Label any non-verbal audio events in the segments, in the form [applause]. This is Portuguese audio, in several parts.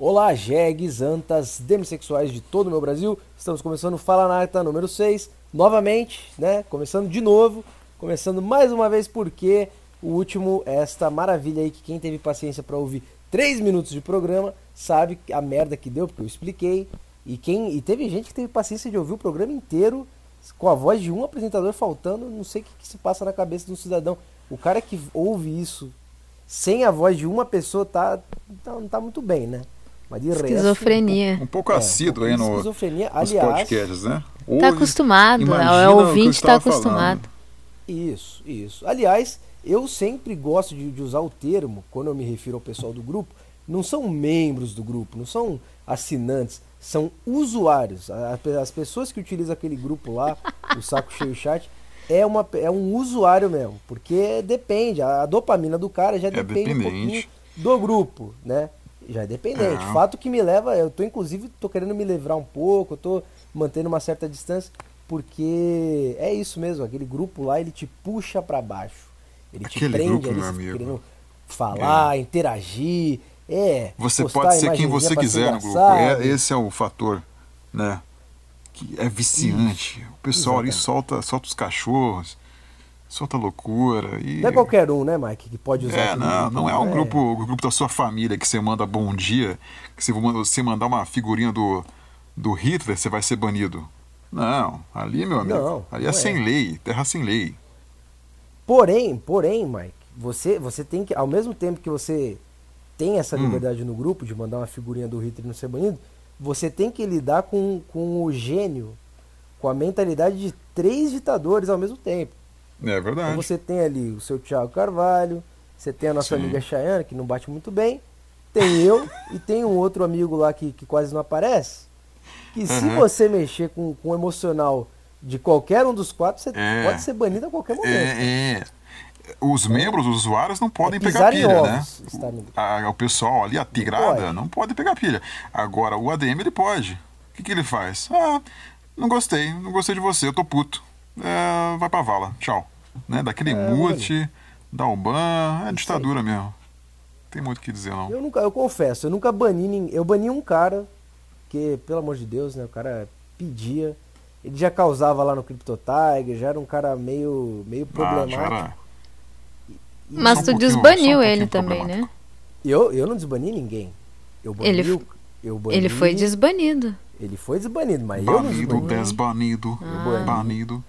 Olá, jegues, antas, demissexuais de todo o meu Brasil. Estamos começando o Fala Nata número 6, novamente, né? Começando de novo, começando mais uma vez porque o último é esta maravilha aí que quem teve paciência para ouvir 3 minutos de programa sabe a merda que deu, porque eu expliquei. E quem e teve gente que teve paciência de ouvir o programa inteiro com a voz de um apresentador faltando, não sei o que, que se passa na cabeça de um cidadão. O cara que ouve isso sem a voz de uma pessoa tá, tá não tá muito bem, né? Mas de esquizofrenia. Resto, um pouco, um pouco é, assíduo aí no, esquizofrenia, nos aliás, podcasts, né? Hoje, tá acostumado, é, o ouvinte tá acostumado. Falando. Isso, isso. Aliás, eu sempre gosto de, de, usar o termo, quando eu me refiro ao pessoal do grupo, não são membros do grupo, não são assinantes, são usuários. As pessoas que utilizam aquele grupo lá, o Saco Cheio Chat, é, uma, é um usuário mesmo, porque depende, a dopamina do cara já é depende dependente. um pouquinho do grupo, né? Já é dependente. É. Fato que me leva, eu tô inclusive tô querendo me livrar um pouco, eu tô mantendo uma certa distância, porque é isso mesmo, aquele grupo lá ele te puxa para baixo. Ele aquele te prende grupo, ali, meu amigo. querendo falar, é. interagir, é. Você pode ser quem você quiser no grupo. É, esse é o fator, né? Que é viciante. Isso. O pessoal Exatamente. ali solta, solta os cachorros solta loucura. E... Não é qualquer um, né, Mike, que pode usar. É, não, não é um é. grupo, o grupo da sua família que você manda bom dia, que se você mandar uma figurinha do, do Hitler, você vai ser banido. Não, ali, meu amigo, não, ali é, é sem lei, terra sem lei. Porém, porém, Mike, você, você tem que, ao mesmo tempo que você tem essa hum. liberdade hum. no grupo de mandar uma figurinha do Hitler não ser banido, você tem que lidar com, com o gênio, com a mentalidade de três ditadores ao mesmo tempo. É verdade. Então você tem ali o seu Thiago Carvalho, você tem a nossa Sim. amiga Chayana, que não bate muito bem, tem eu [laughs] e tem um outro amigo lá que, que quase não aparece. Que se uhum. você mexer com, com o emocional de qualquer um dos quatro, você é. pode ser banido a qualquer momento. É, é. Os membros, os usuários não podem é pegar pilha, né? O, a, o pessoal ali, a tigrada, não, não pode pegar pilha. Agora, o ADM ele pode. O que, que ele faz? Ah, não gostei, não gostei de você, eu tô puto é, vai pra vala, tchau. Né? Daquele é, mute, da Uban, é ditadura mesmo. Tem muito o que dizer, não. Eu nunca, eu confesso, eu nunca bani Eu bani um cara, que, pelo amor de Deus, né? O cara pedia. Ele já causava lá no Crypto Tiger, já era um cara meio, meio problemático. Ah, Mas tu um desbaniu um ele também, né? Eu, eu não desbani ninguém. Eu bani, ele, eu bani, ele foi desbanido. Ele foi desbanido, mas banido, eu não desbani. Desbanido, ah. banido.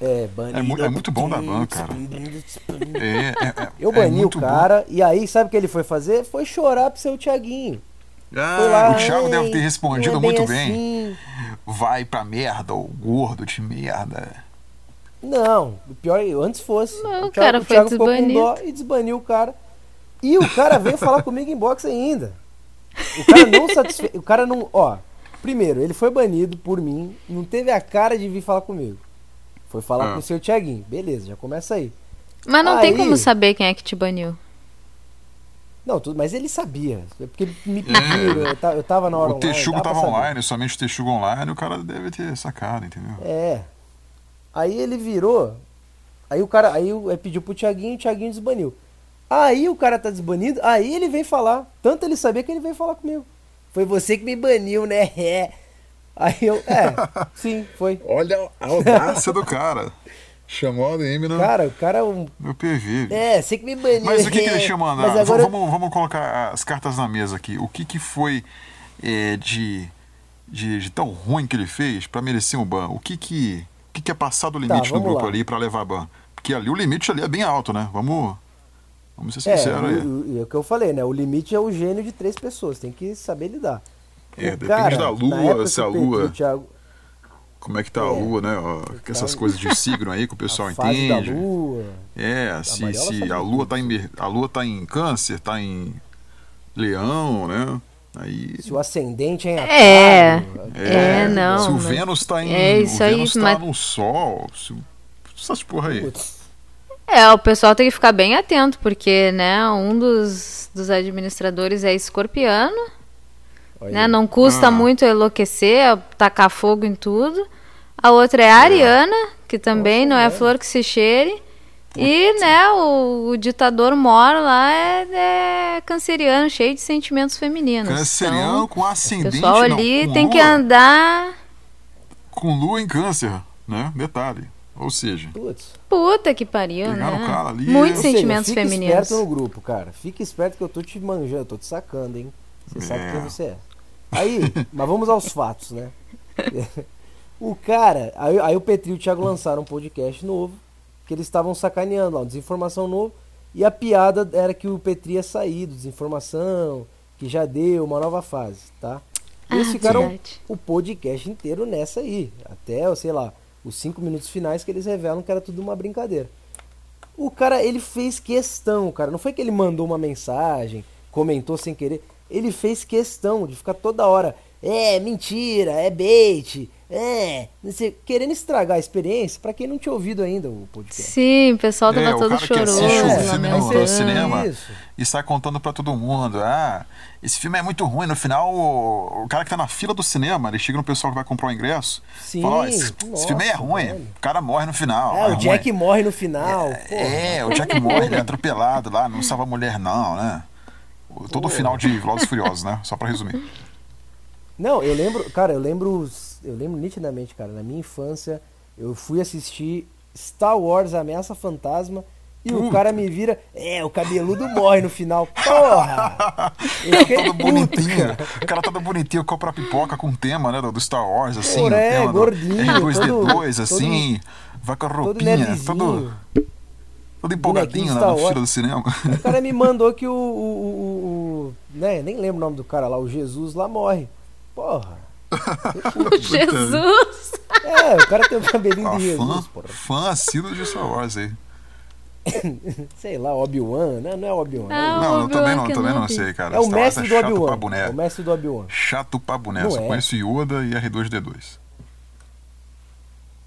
É, banido. É, muito, é muito bom da ban, cara. É, é, é, [laughs] eu bani é o cara, bom. e aí, sabe o que ele foi fazer? Foi chorar pro seu Tiaguinho. Ah, lá, o Thiago deve ter respondido muito bem. Assim. Vai pra merda, o gordo de merda. Não, o pior é antes fosse. Não, o, Thiago, cara o foi Thiago ficou com dó e desbaniu o cara. E o cara veio falar comigo em box ainda. O cara não satisfez. O cara não. Ó, primeiro, ele foi banido por mim, não teve a cara de vir falar comigo. Foi falar ah. com o seu Tiaguinho. Beleza, já começa aí. Mas não aí... tem como saber quem é que te baniu. Não, tudo, mas ele sabia. É porque me pediram, é. eu, eu tava na hora O Texugo tava online, somente o Texugo online, o cara deve ter sacado, entendeu? É. Aí ele virou, aí o cara, aí, aí pediu pro Tiaguinho, o Tiaguinho desbaniu. Aí o cara tá desbanido, aí ele vem falar. Tanto ele sabia que ele veio falar comigo. Foi você que me baniu, né? [laughs] É. Aí eu, é, sim, foi. Olha a audácia do cara. Chamou a ADM no. Cara, o cara é um. Meu PV. É, sei que me baniu. Mas o que, que ele tinha mandado? Agora... Vamos, vamos colocar as cartas na mesa aqui. O que, que foi é, de, de, de, tão ruim que ele fez para merecer um ban? O que que, o que, que é passar do limite tá, no grupo lá. ali para levar ban? Porque ali o limite ali é bem alto, né? Vamos. Vamos ser sinceros é, aí. É o que eu falei, né? O limite é o gênio de três pessoas, tem que saber lidar. É, depende cara, da lua, se a lua. Thiago, como é que tá é, a lua, né? Ó, tá essas coisas de [laughs] signo aí que o pessoal entende. Da lua, é, se, se a lua tá em a lua tá em câncer, tá em leão, né? Aí... Se o ascendente é em é, aquário, é, é, não. Se o Vênus tá em é isso o Vênus aí, tá mas... no sol, se, essas porra aí. É, o pessoal tem que ficar bem atento, porque, né, um dos, dos administradores é escorpiano né? Não custa ah. muito enlouquecer, tacar fogo em tudo. A outra é a é. Ariana, que também Nossa, não é, é flor que se cheire. E, né, o, o ditador mora lá é, é, canceriano, cheio de sentimentos femininos. Canceriano então, com ascendente. O pessoal ali não, tem lua, que andar. Com lua em câncer, né? Detalhe. Ou seja. Putz. Puta que pariu, né? cara ali. Muitos sentimentos seja, fica femininos. Fica esperto no grupo, cara. Fica esperto que eu tô te manjando, tô te sacando, hein? Você é. sabe quem você é. Aí, mas vamos aos fatos, né? O cara, aí, aí o Petri e o Thiago lançaram um podcast novo, que eles estavam sacaneando lá, desinformação novo, e a piada era que o Petri ia sair do desinformação, que já deu uma nova fase, tá? E eles ah, ficaram verdade. o podcast inteiro nessa aí, até, sei lá, os cinco minutos finais que eles revelam que era tudo uma brincadeira. O cara, ele fez questão, cara, não foi que ele mandou uma mensagem, comentou sem querer, ele fez questão de ficar toda hora, é mentira, é bait, é, querendo estragar a experiência para quem não tinha ouvido ainda o podcast. Sim, o pessoal tava é, todo o choroso. É, o filme no, cinema isso. e sai contando para todo mundo. Ah, esse filme é muito ruim. No final, o, o, cara que tá na fila do cinema, ele chega no pessoal que vai comprar o ingresso. Sim, fala: oh, esse, nossa, esse, filme é ruim. Velho. O cara morre no final. É, é o Jack ruim. morre no final. É, é, o Jack morre, ele é atropelado lá, não salva a mulher, não, né? Todo o final de Velozes Furiosos, né? Só para resumir. Não, eu lembro, cara, eu lembro, eu lembro nitidamente, cara, na minha infância, eu fui assistir Star Wars Ameaça Fantasma e o cara me vira, é, o cabeludo morre no final. Porra! Eu fiquei todo bonitinho. O cara todo bonitinho, compra pipoca com tema, né, do Star Wars, assim. Porra, é, gordinho. R2D2, assim, todo, vai com a roupinha, todo... Todo empolgadinho na, na fila do cinema. O cara me mandou que o, o, o, o, né, nem lembro o nome do cara lá, o Jesus lá morre. Porra. [laughs] [laughs] Jesus! É, o cara tem o cabelinho ah, de Jesus, fã, porra. Fã assíduo de Star Wars aí. [coughs] sei lá, Obi-Wan, né? Não é Obi-Wan. Não, não, eu também não, também não sei, cara. É o mestre é do Obi-Wan. É o mestre do Obi-Wan. Chato pra boné. Só é. conheço Yoda e R2D2.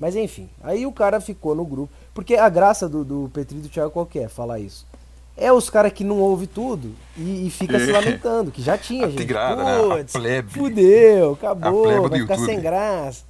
Mas enfim, aí o cara ficou no grupo. Porque a graça do, do Petri e do Thiago qual é falar isso? é os caras que não ouve tudo e, e fica é. se lamentando, que já tinha, a gente. Tigrada, né? A plebe. Fudeu, acabou, vai ficar sem graça.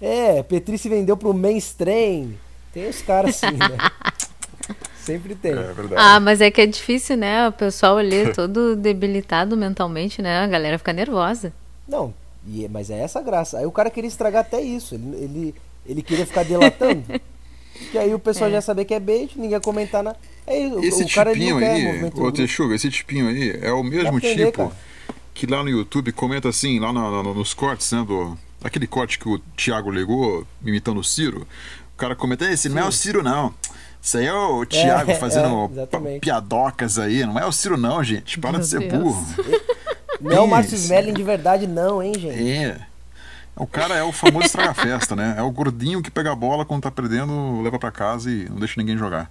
É, Petri se vendeu pro mainstream. Tem os caras assim, né? [laughs] Sempre tem. É ah, mas é que é difícil, né? O pessoal ali [laughs] todo debilitado mentalmente, né? A galera fica nervosa. Não, e, é, mas é essa graça. Aí o cara queria estragar até isso. Ele, ele, ele queria ficar delatando. [laughs] que aí o pessoal é. já sabia que é bait, ninguém ia comentar nada. É, esse o tipinho aí, ô Texuga, esse tipinho aí é o mesmo aprender, tipo cara. que lá no YouTube comenta assim, lá no, no, nos cortes, né? Do, aquele corte que o Thiago legou, imitando o Ciro. O cara comenta, esse não é o Ciro, não. Isso aí é o Thiago é, fazendo é, piadocas aí. Não é o Ciro, não, gente. Para Meu de ser Deus. burro. Não é o Márcio Smelling de verdade, não, hein, gente? É. O cara é o famoso estraga-festa, né? É o gordinho que pega a bola quando tá perdendo, leva para casa e não deixa ninguém jogar.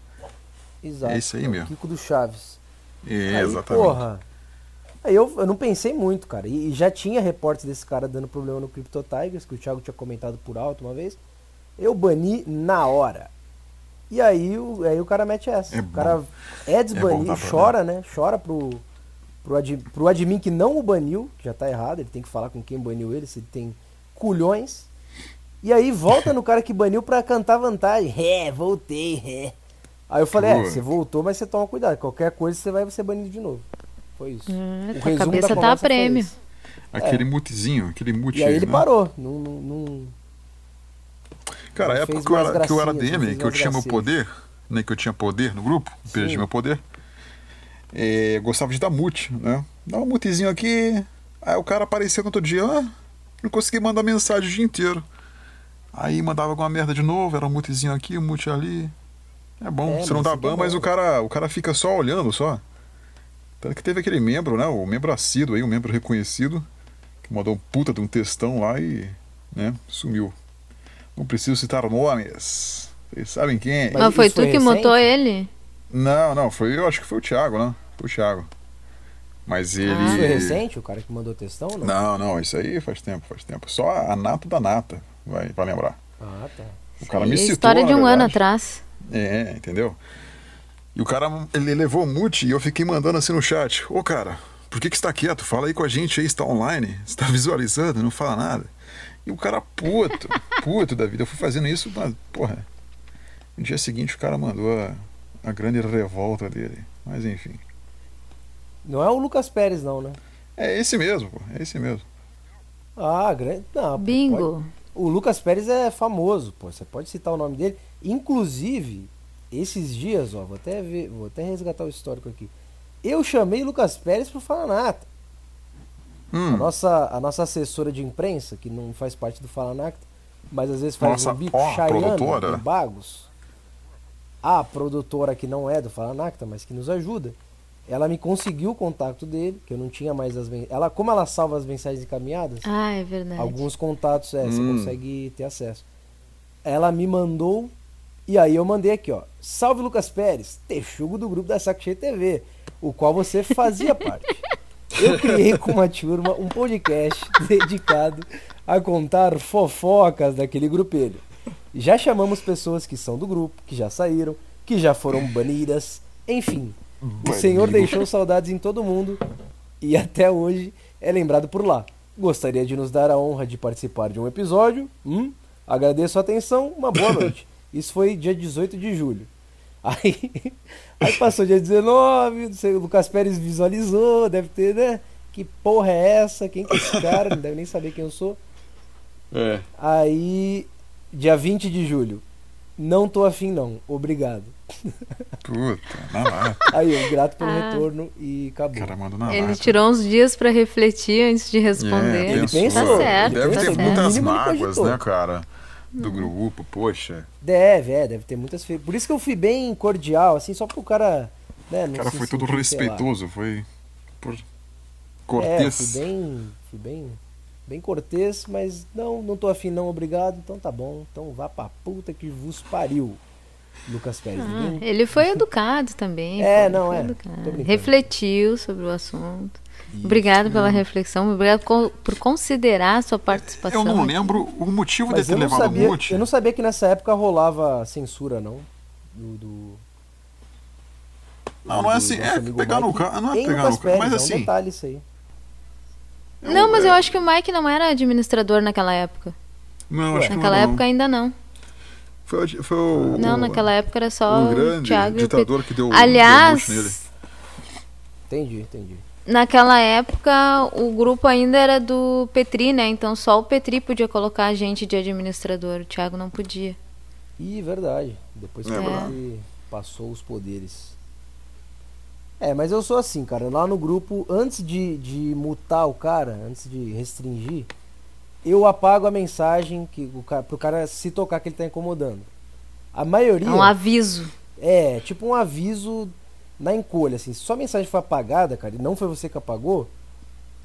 Exato. É isso aí mesmo. O Kiko do Chaves. É, aí, exatamente. Porra. Aí eu, eu não pensei muito, cara. E, e já tinha reportes desse cara dando problema no Crypto Tigers, que o Thiago tinha comentado por alto uma vez. Eu bani na hora. E aí o, aí o cara mete essa. É o cara é desbanido, é chora, né? Chora pro, pro, ad, pro admin que não o baniu, que já tá errado, ele tem que falar com quem baniu ele, se ele tem culhões. E aí volta no cara que baniu pra cantar vantagem. [laughs] É, voltei, é. Aí eu falei, é, você voltou, mas você toma cuidado. Qualquer coisa você vai ser banido de novo. Foi isso. Hum, o resumo cabeça tá a prêmio. Aquele é. mutezinho, aquele mute. E aí ele né? parou. Não, não, não... Cara, a época que eu, era, que eu era DM, que eu tinha meu poder, né? Que eu tinha poder no grupo, perdi meu poder. É, gostava de dar mute, né? Dá um mutezinho aqui. Aí o cara aparecia no outro dia, ah, não consegui mandar mensagem o dia inteiro. Aí mandava alguma merda de novo, era um mutezinho aqui, um mute ali. É bom, é, você não dá ban, mas o cara, o cara fica só olhando só. Tanto que teve aquele membro, né? O membro assíduo aí, um membro reconhecido, que mandou um puta de um textão lá e, né, sumiu. Não preciso citar nomes. Vocês sabem quem? Mas, mas foi tu foi que montou ele? Não, não, foi, eu acho que foi o Thiago, né? Foi o Thiago. Mas ele. Ah, foi recente o cara que mandou textão? Não? não, não, isso aí faz tempo, faz tempo. Só a nata da nata vai, vai lembrar. Ah, tá. O cara me citou. História de um ano atrás. É, entendeu? E o cara, ele levou o mute e eu fiquei mandando assim no chat: Ô cara, por que, que está quieto? Fala aí com a gente aí, está online, [laughs] está visualizando, não fala nada. E o cara puto, [laughs] puto da vida. Eu fui fazendo isso, mas, porra. No dia seguinte o cara mandou a grande revolta dele. Mas enfim. Não é o Lucas Pérez, não, né? É esse mesmo, pô. É esse mesmo. Ah, grande. Não, Bingo. Pode... O Lucas Pérez é famoso, pô. Você pode citar o nome dele. Inclusive, esses dias, ó, vou até ver, vou até resgatar o histórico aqui. Eu chamei Lucas Pérez pro Fala Nata. Hum. A, nossa, a nossa assessora de imprensa, que não faz parte do Fala Nata, mas às vezes faz nossa, um bico, ó, Chayana, Bagos. A produtora que não é do Fala Nacta, mas que nos ajuda, ela me conseguiu o contato dele, que eu não tinha mais as ela Como ela salva as mensagens encaminhadas, ah, é verdade. alguns contatos é, hum. você consegue ter acesso. Ela me mandou, e aí eu mandei aqui, ó. Salve Lucas Pérez, texugo do grupo da Saco Cheio TV, o qual você fazia parte. Eu criei com uma turma um podcast [laughs] dedicado a contar fofocas daquele grupelho. Já chamamos pessoas que são do grupo, que já saíram, que já foram banidas, enfim, o Senhor deixou saudades em todo mundo e até hoje é lembrado por lá. Gostaria de nos dar a honra de participar de um episódio? Hum? Agradeço a atenção, uma boa [laughs] noite. Isso foi dia 18 de julho. Aí, [laughs] aí passou dia 19, o Lucas Pérez visualizou, deve ter, né? Que porra é essa? Quem que é esse cara? Não deve nem saber quem eu sou. É. Aí, dia 20 de julho. Não tô afim, não. Obrigado. Puta, na [laughs] lata. Aí, eu grato pelo ah. retorno e acabou. Cara, manda na Ele lata. tirou uns dias pra refletir antes de responder. É, ele pensou. Tá certo. Deve tá ter certo. muitas mágoas, né, cara? Do grupo, poxa. Deve, é, deve ter muitas. Por isso que eu fui bem cordial, assim, só pro cara. Né, o cara foi todo respeitoso, foi. Por... Cortês. É, fui bem. Fui bem bem cortês, mas não, não tô afim não, obrigado, então tá bom, então vá pra puta que vos pariu. Lucas Pérez. Ah, ninguém... Ele foi educado também. [laughs] É, pô, não é. Refletiu sobre o assunto. Isso. Obrigado pela reflexão, obrigado por considerar a sua participação. Eu não lembro o motivo Mas de ter levado sabia, monte. Eu não sabia que nessa época rolava censura, não. Do. do... Não, não é assim. É pegar no carro. Não é pegar no carro. Mas assim. É um detalhe isso aí. Não, mas eu acho que o Mike não era administrador naquela época. Não, acho Naquela que época ainda não. Foi, foi o, não, naquela época era só um grande o Thiago ditador que deu Aliás, deu nele. Entendi, entendi. Naquela época o grupo ainda era do Petri, né? Então só o Petri podia colocar a gente de administrador, o Thiago não podia. Ih, verdade. Depois que é. ele passou os poderes. É, mas eu sou assim, cara. Lá no grupo, antes de, de mutar o cara, antes de restringir, eu apago a mensagem que o cara, pro cara se tocar que ele tá incomodando. A maioria. É um aviso. É, tipo um aviso na encolha, assim. Se sua mensagem foi apagada, cara, e não foi você que apagou,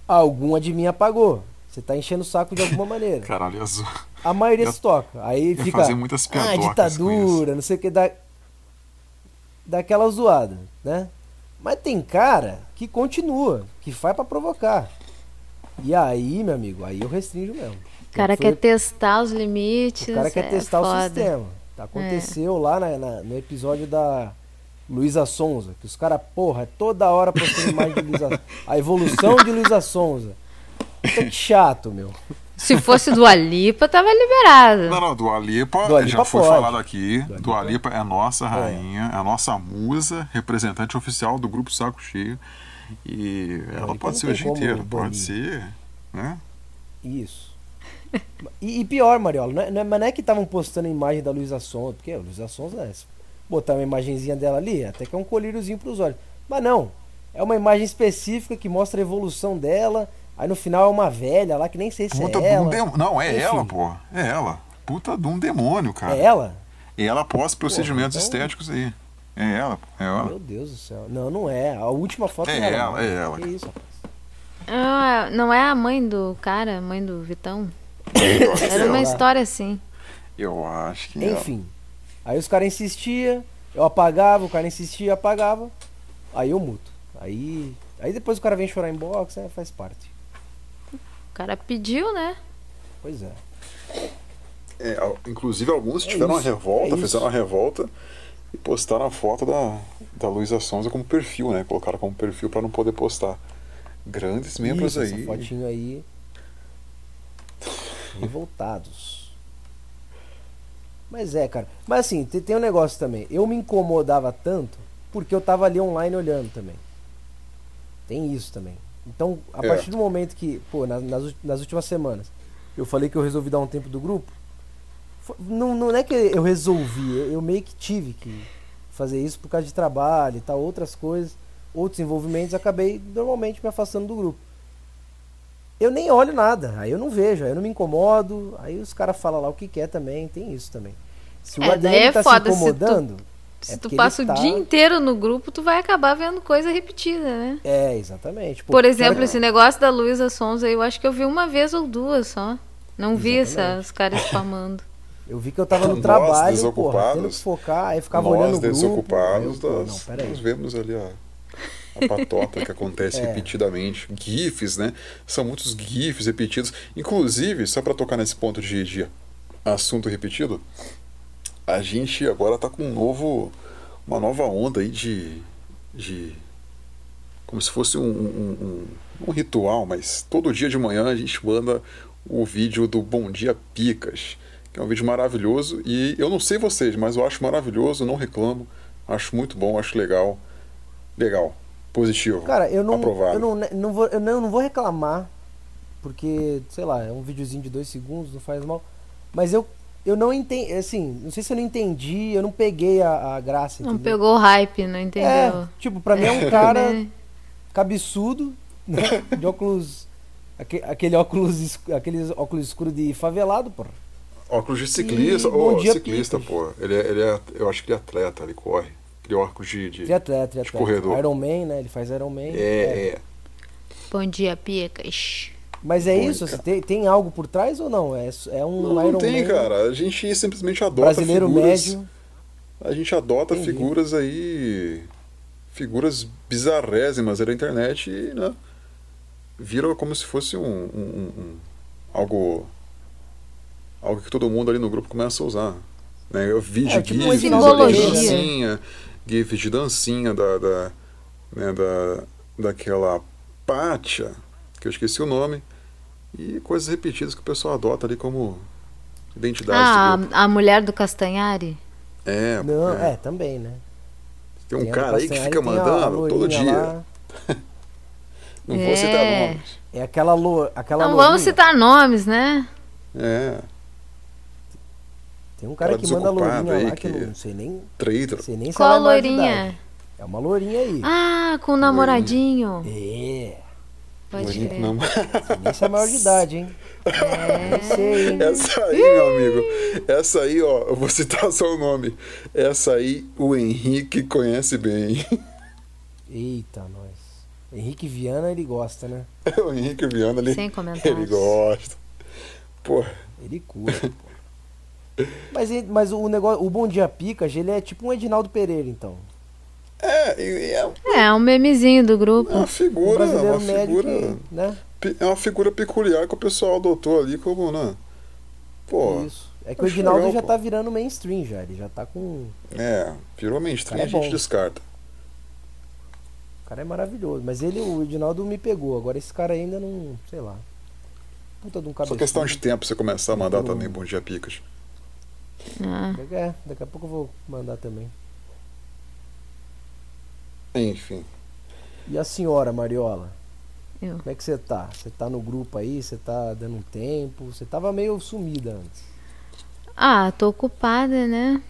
algum de mim apagou. Você tá enchendo o saco de alguma [laughs] maneira. Caralho, azul. A maioria se toca. Aí fica. Fazer muitas ah, ditadura, não sei o que, dá. Daquela zoada, né? Mas tem cara que continua, que faz para provocar. E aí, meu amigo, aí eu restringo mesmo. O cara quer testar os limites. O cara quer é testar foda. o sistema. Tá, aconteceu é. lá na, na, no episódio da Luísa Sonza, que os caras, porra, toda hora postando imagem de Luísa [laughs] A evolução de Luísa Sonza. Puta que chato, meu. Se fosse do Alipa, tava liberado. Não, não, do Alipa, do Alipa já foi pode. falado aqui. Do Alipa, é nossa é. rainha, é. a nossa musa, representante oficial do grupo Saco Cheio. E ela pode ser o dia inteiro, pode ser, né? Isso. E, e, pior, Mariola, não é, não é, mas não é que estavam postando a imagem da Luísa Sonza, porque a Luísa Sonza, é, botar uma imagenzinha dela ali, até que é um colíriozinho pros olhos. Mas não, é uma imagem específica que mostra a evolução dela, Aí no final é uma velha lá que nem sei se Puta é ela. Dem... Não, é Enfim. ela, pô. É ela. Puta de um demônio, cara. É ela? E ela pós procedimentos então... estéticos aí. É ela, é ela. Meu Deus do céu. Não, não é. A última foto é, é ela. É ela. Que isso, rapaz. Ah, não é a mãe do cara, a mãe do Vitão? [coughs] Era uma história assim. Eu acho que. Enfim. Aí os caras insistiam, eu apagava, o cara insistia, apagava. Aí eu muto. Aí. Aí depois o cara vem chorar em box, né, faz parte cara pediu, né? Pois é. é inclusive alguns é tiveram isso, uma revolta, é fizeram uma revolta e postaram a foto da, da Luísa Sonza como perfil, né? Colocaram como perfil para não poder postar. Grandes membros isso, aí. Essa fotinho aí. Revoltados. Mas é, cara. Mas assim, tem, tem um negócio também. Eu me incomodava tanto porque eu tava ali online olhando também. Tem isso também. Então, a é. partir do momento que, pô, nas, nas últimas semanas, eu falei que eu resolvi dar um tempo do grupo, não, não é que eu resolvi, eu meio que tive que fazer isso por causa de trabalho e tal, outras coisas, outros envolvimentos, acabei normalmente me afastando do grupo. Eu nem olho nada, aí eu não vejo, aí eu não me incomodo, aí os caras falam lá o que quer também, tem isso também. Se o é, ADM é tá se incomodando. Se tu, é se tu passa tá... o dia inteiro no grupo, tu vai acabar vendo coisa repetida, né? É, exatamente. Pô, Por exemplo, esse negócio da Luísa Sonza, eu acho que eu vi uma vez ou duas só. Não exatamente. vi essas caras spamando. [laughs] Eu vi que eu tava no nós, trabalho, porra, tendo que focar, aí ficava nós, olhando o grupo. desocupados, eu, nós, nós vemos ali a, a patota que acontece [laughs] é. repetidamente. GIFs, né? São muitos GIFs repetidos. Inclusive, só para tocar nesse ponto de, de assunto repetido, a gente agora tá com um novo, uma nova onda aí de, de como se fosse um, um, um, um ritual, mas todo dia de manhã a gente manda o vídeo do Bom Dia Picas é um vídeo maravilhoso e eu não sei vocês, mas eu acho maravilhoso, não reclamo, acho muito bom, acho legal. Legal, positivo. Cara, eu não, aprovado. Eu não, não, vou, eu não, não vou reclamar, porque, sei lá, é um videozinho de dois segundos, não faz mal. Mas eu, eu não entendi, assim, não sei se eu não entendi, eu não peguei a, a graça. Não entendeu? pegou o hype, não entendeu? É, tipo, pra mim é um [laughs] cara cabeçudo, né, de óculos, aquele óculos, aqueles óculos escuros de favelado, porra. Óculos de ciclista, ou oh, ciclista, pô. Ele é, ele é, eu acho que ele é atleta, ele corre. Aquele óculos de, de, de atleta, de, atleta. corredor. Iron Man, né? Ele faz Iron Man. É, é. é. Bom dia, Picas. Mas é isso? Tem, tem algo por trás ou não? É, é um não, Iron não tem, Man cara. A gente simplesmente adota brasileiro figuras... médio. A gente adota Entendi. figuras aí... Figuras bizarrésimas da internet e, né? Vira como se fosse um, um, um, algo algo que todo mundo ali no grupo começa a usar. Né? Eu vi de é, tipo GIFs de dancinha, GIFs de dancinha da, da, né, da, daquela Pátia, que eu esqueci o nome, e coisas repetidas que o pessoal adota ali como identidade. Ah, a mulher do Castanhari? É, Não, é. é também, né? Tem um tem cara aí que fica mandando todo dia. [laughs] Não é. vou citar nomes. É aquela, lo, aquela Não lourinha. vamos citar nomes, né? É. Tem um cara, cara que manda lourinha lá que, que não sei nem. Traído. Sei nem Qual lourinha? É uma lourinha aí. Ah, com o namoradinho. É. Pode crer. Não... se é maior de idade, hein? É. Essa aí, meu amigo. Essa aí, ó, eu vou citar [laughs] só o nome. Essa aí o Henrique conhece bem. Eita, nós. Henrique Viana, ele gosta, né? [laughs] o Henrique Viana, ele, Sem comentários. ele gosta. Pô. Ele curte, pô. Mas, mas o negócio, o Bom Dia Picas, ele é tipo um Edinaldo Pereira, então. É, é, é um memezinho do grupo. É uma figura, um uma figura, que, né? É uma figura peculiar que o pessoal adotou ali como, né? Pô. Isso. É que o Edinaldo legal, já pô. tá virando mainstream já, ele já tá com. É, virou mainstream, é a gente descarta. O cara é maravilhoso, mas ele, o Edinaldo me pegou, agora esse cara ainda não, sei lá. Puta de um. Só questão de tempo você começar a mandar também Bom Dia Picas. Ah. É, daqui a pouco eu vou mandar também. Enfim. E a senhora, Mariola? Eu. Como é que você tá? Você tá no grupo aí? Você tá dando um tempo? Você tava meio sumida antes. Ah, tô ocupada, né?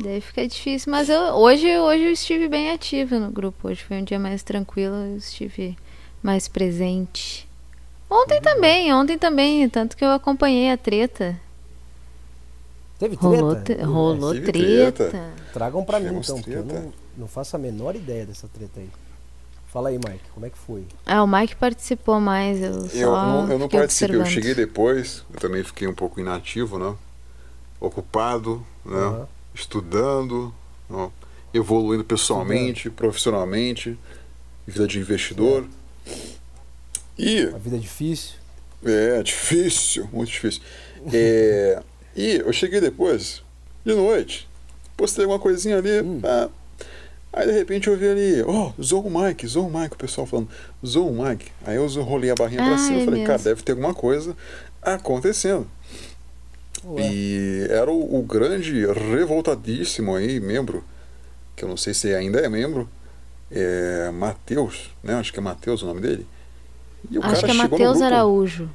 Daí fica difícil, mas eu, hoje, hoje eu estive bem ativa no grupo. Hoje foi um dia mais tranquilo, eu estive mais presente. Ontem uhum. também, ontem também, tanto que eu acompanhei a treta. Teve treta? Rolou, te, rolou treta. treta. Tragam pra mim então, porque eu não, faço a menor ideia dessa treta aí. Fala aí, Mike, como é que foi? Ah, o Mike participou mais. Eu, eu não, eu não participei, observando. eu cheguei depois, eu também fiquei um pouco inativo, né? Ocupado, né? Uhum. Estudando, né? evoluindo pessoalmente, Estudando. profissionalmente, vida de investidor. É. E. Uma vida difícil. É, difícil, muito difícil. É. E eu cheguei depois, de noite, postei uma coisinha ali, hum. ah, aí de repente eu vi ali, ó, oh, Zou Mike, Zou Mike, o pessoal falando, Zou Mike. Aí eu rolei a barrinha pra cima e falei, cara, deve ter alguma coisa acontecendo. Ué. E era o, o, grande revoltadíssimo aí, membro, que eu não sei se ainda é membro, é Matheus, né? Acho que é Matheus o nome dele. E o acho cara que é Matheus Araújo.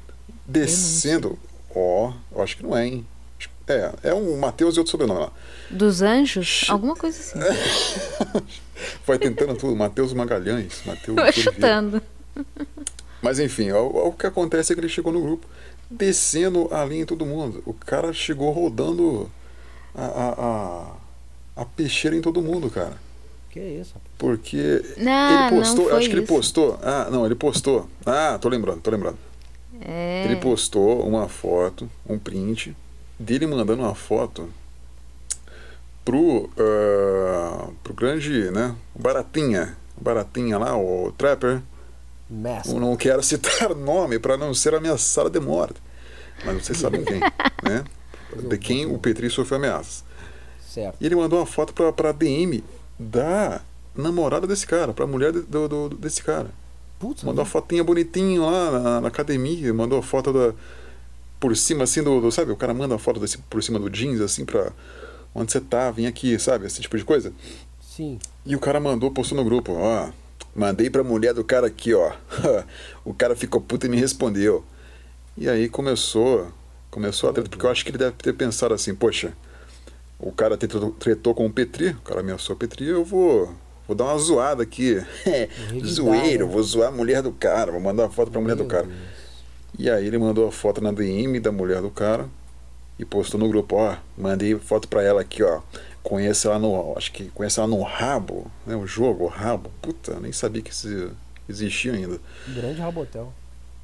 Descendo. Ó, oh, eu acho que não é, hein? É, é um Matheus e outro sobrenome lá. Dos Anjos? Alguma coisa assim. [laughs] Vai tentando tudo. Matheus Magalhães. Matheus Vai chutando. Mas enfim, o, o, que acontece é que ele chegou no grupo descendo a linha em todo mundo. O cara chegou rodando a, a, a, a peixeira em todo mundo, cara. Que isso? Porque não, ele postou, acho que ele postou. Ah, não, ele postou. Ah, tô lembrando, tô lembrando. É. Ele postou uma foto, um print dele mandando uma foto pro, uh, pro grande, né? Baratinha. Baratinha lá, o Trapper. Eu não quero citar [laughs] nome para não ser ameaçado de morte. Mas vocês sabem quem, [laughs] né? De quem o Petri sofreu ameaças. Certo. E ele mandou uma foto pra, pra DM da namorada desse cara, pra mulher de, do, do, desse cara. Putz, mandou uma fotinha bonitinha lá na, na, academia, mandou a foto da. Por cima, assim, do, do, Sabe, o cara manda a foto desse, por cima do jeans, assim, pra. Onde você tá, vem aqui, sabe? Esse tipo de coisa. Sim. E o cara mandou, postou no grupo, ó. Mandei pra mulher do cara aqui, ó. [laughs] o cara ficou puto e me respondeu. E aí começou. Começou a treta, porque eu acho que ele deve ter pensado assim, poxa, o cara tretou, tretou com o Petri, o cara ameaçou o Petri, eu vou vou dar uma zoada aqui. [laughs] Zoeiro, né? vou zoar a mulher do cara, vou mandar uma foto pra mulher do cara. E aí ele mandou a foto na DM da mulher do cara e postou no grupo, ó, mandei foto pra ela aqui, ó. Conheço ela no. Acho que conhece ela no rabo, né? O jogo, o rabo. Puta, nem sabia que isso existia ainda. Grande rabotel.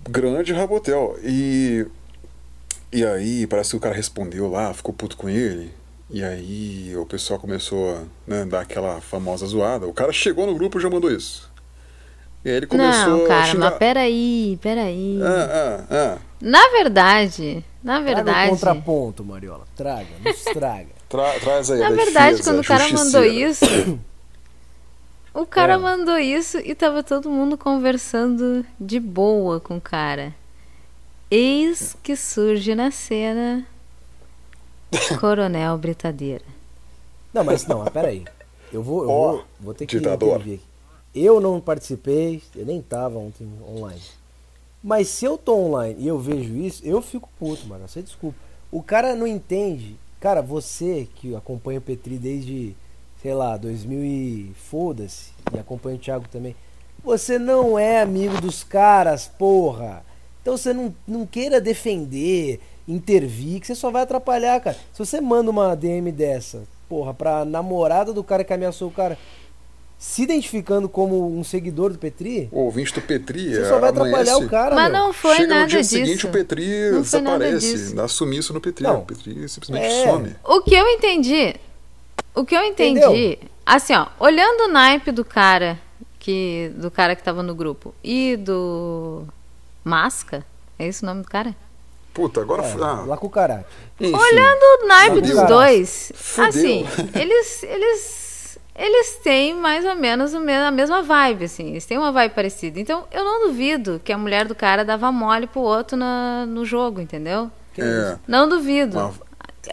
Grande rabotel. E. E aí, parece que o cara respondeu lá, ficou puto com ele. E aí o pessoal começou a né, dar aquela famosa zoada. O cara chegou no grupo e já mandou isso. E aí ele começou Não, cara, a xingar... mas peraí, peraí. Ah, ah, ah. Na verdade, na verdade. Traga um contraponto, Mariola. Traga, nos traga. [laughs] Tra traz aí. Na verdade, quando o cara mandou isso. [coughs] o cara é. mandou isso e tava todo mundo conversando de boa com o cara. Eis que surge na cena [laughs] Coronel Britadeira. Não, mas não, mas peraí. Eu vou, eu oh, vou, vou ter que ditador. aqui. Eu não participei, eu nem tava ontem online. Mas se eu tô online e eu vejo isso, eu fico puto, mano. Você desculpa. O cara não entende. Cara, você que acompanha o Petri desde, sei lá, 2000 e foda-se, e acompanha o Thiago também. Você não é amigo dos caras, porra. Então você não, não queira defender intervir, que você só vai atrapalhar, cara. Se você manda uma DM dessa, porra, pra namorada do cara que ameaçou o cara, se identificando como um seguidor do Petri. O ouvinte do Petri. Você só vai atrapalhar o cara. Mas meu. não foi Chega nada no dia disso. seguinte, o Petri não desaparece. Dá sumiço no Petri. Não. O Petri simplesmente é. some. O que eu entendi. O que eu entendi. Entendeu? Assim, ó, olhando o naipe do cara que. Do cara que tava no grupo e do. Masca. É esse o nome do cara? Puta, agora. É, ah. Lá com o caralho. Olhando o naipe dos dois, Fudeu. assim, [laughs] eles, eles, eles têm mais ou menos a mesma vibe, assim, eles têm uma vibe parecida. Então, eu não duvido que a mulher do cara dava mole pro outro na, no jogo, entendeu? É. Não duvido. Uma,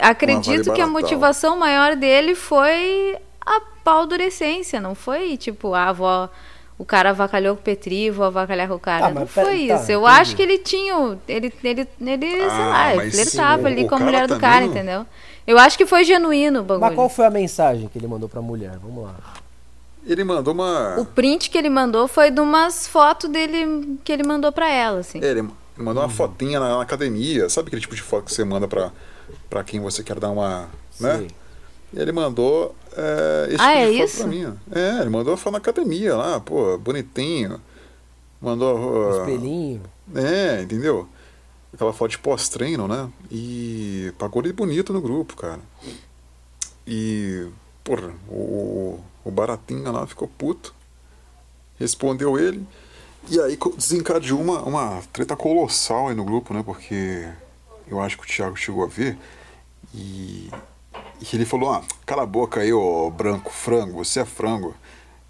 Acredito uma que a motivação maior dele foi a paldurecência, não foi tipo, a avó o cara avacalhou com o Petri, vou avacalhar com o cara. Ah, não foi tá, isso. Eu entendi. acho que ele tinha. Ele, ele, ele ah, sei lá, ele flertava ali com a mulher do cara, entendeu? Eu acho que foi genuíno o bagulho. Mas qual foi a mensagem que ele mandou pra mulher? Vamos lá. Ele mandou uma. O print que ele mandou foi de umas fotos dele que ele mandou pra ela, assim. É, ele mandou uma uhum. fotinha na, na, academia. Sabe aquele tipo de foto que você manda pra, pra quem você quer dar uma. Né? Sim. E ele mandou é, esse ah, tipo é de foto isso? pra mim. É, ele mandou foto na academia lá, pô, bonitinho. Mandou. Uh, Espelhinho. É, entendeu? Aquela foto de pós-treino, né? E pagou ele bonito no grupo, cara. E, porra, o, o Baratinha lá ficou puto. Respondeu ele. E aí desencadeou uma, uma treta colossal aí no grupo, né? Porque eu acho que o Thiago chegou a ver. E e ele falou: ah, cala a boca aí, ô branco frango, você é frango.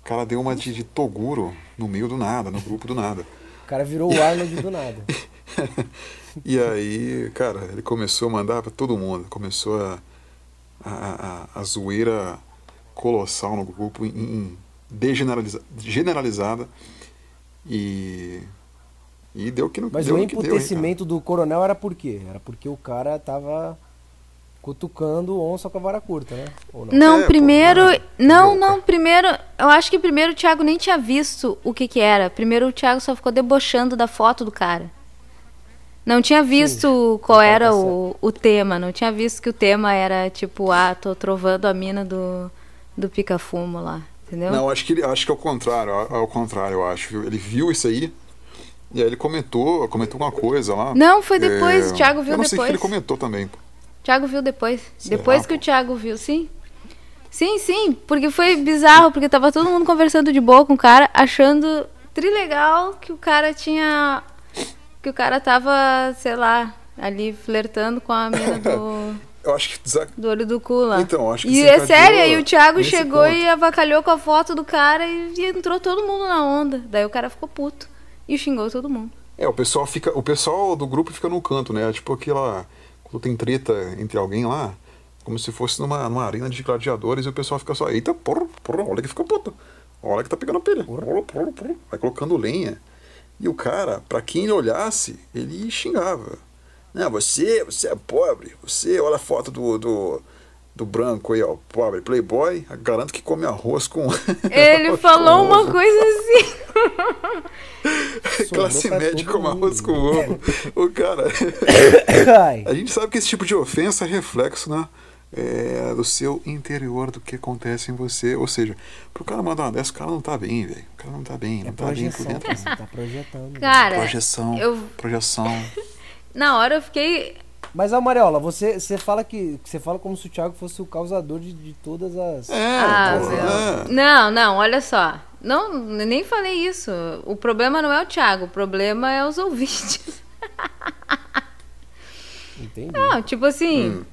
O cara deu uma de, de Toguro no meio do nada, no grupo do nada. O cara virou o Arnold do nada. [laughs] [laughs] e aí, cara, ele começou a mandar para todo mundo. Começou a, a, a, a zoeira colossal no grupo, em, degeneraliza, generalizada. E, e deu que não Mas deu o emputecimento do coronel era por quê? Era porque o cara tava cutucando onça com a vara curta, né? não, não é, primeiro. Pô, não, não, primeiro. Eu acho que primeiro o Thiago nem tinha visto o que que era. Primeiro o Thiago só ficou debochando da foto do cara. Não tinha visto Sim, qual era o, o tema. Não tinha visto que o tema era tipo, ah, tô trovando a mina do, do pica-fumo lá. Entendeu? Não, acho que, acho que é o contrário. É o contrário, eu acho. Ele viu isso aí. E aí ele comentou, comentou uma coisa lá. Não, foi depois, é... o Thiago viu eu não depois. Sei que ele comentou também. Thiago viu depois. Será, depois que o Thiago viu, sim. Sim, sim, porque foi bizarro, porque tava todo mundo conversando de boa com o cara, achando trilegal que o cara tinha. Que o cara tava, sei lá, ali flertando com a mina do. [laughs] Eu acho que. Do olho do cu lá. Então, acho que E é sério, aí o Thiago chegou ponto. e avacalhou com a foto do cara e, e entrou todo mundo na onda. Daí o cara ficou puto e xingou todo mundo. É, o pessoal fica. O pessoal do grupo fica no canto, né? Tipo aquela quando tem treta entre alguém lá, como se fosse numa, numa arena de gladiadores e o pessoal fica só, eita, porra, porra, olha que fica puto. Olha que tá pegando a pilha. Porra, porra, porra. Vai colocando lenha. E o cara, para quem ele olhasse, ele xingava. Não, você, você é pobre. Você, olha a foto do, do, do branco aí, ó, pobre, playboy. Garanto que come arroz com. [laughs] Ele falou uma coisa assim. [laughs] Classe média com arroz com ovo. [laughs] O cara. a gente sabe que esse tipo de ofensa é reflexo, né? É, do seu interior, do que acontece em você. Ou seja, pro cara mandar uma dessa, o cara não tá bem, velho. O cara não tá bem, não é tá bem por dentro. Você tá projetando. Cara, projeção, eu... projeção. [laughs] Na hora eu fiquei. Mas, Amarela, você, você fala que. Você fala como se o Thiago fosse o causador de, de todas as. É, ah, pô, é. Não, não, olha só. Não, nem falei isso. O problema não é o Thiago, o problema é os ouvintes. [laughs] Entendi. Não, tipo assim, hum.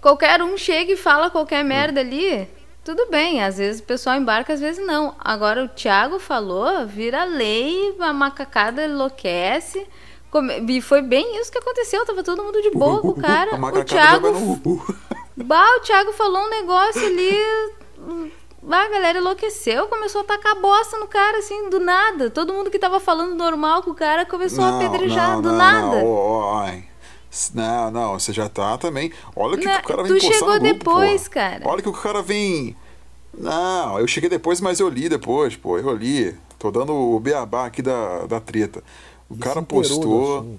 Qualquer um chega e fala qualquer merda ali, tudo bem. Às vezes o pessoal embarca, às vezes não. Agora o Thiago falou, vira lei, a macacada enlouquece. E foi bem isso que aconteceu. Tava todo mundo de boa com o cara. [laughs] o Thiago. [laughs] Bah, o Thiago falou um negócio ali [laughs] a galera enlouqueceu, começou a tacar bosta no cara, assim, do nada. Todo mundo que tava falando normal com o cara começou não, a apedrejar do não, nada. Não, oh, oh, não, não, você já tá também. Olha o que, que, o cara vem Tu chegou depois, cara. Olha que o cara vem. Não, eu cheguei depois, mas eu li depois, pô. Eu li. Tô dando o beabá aqui da, da treta. O cara postou.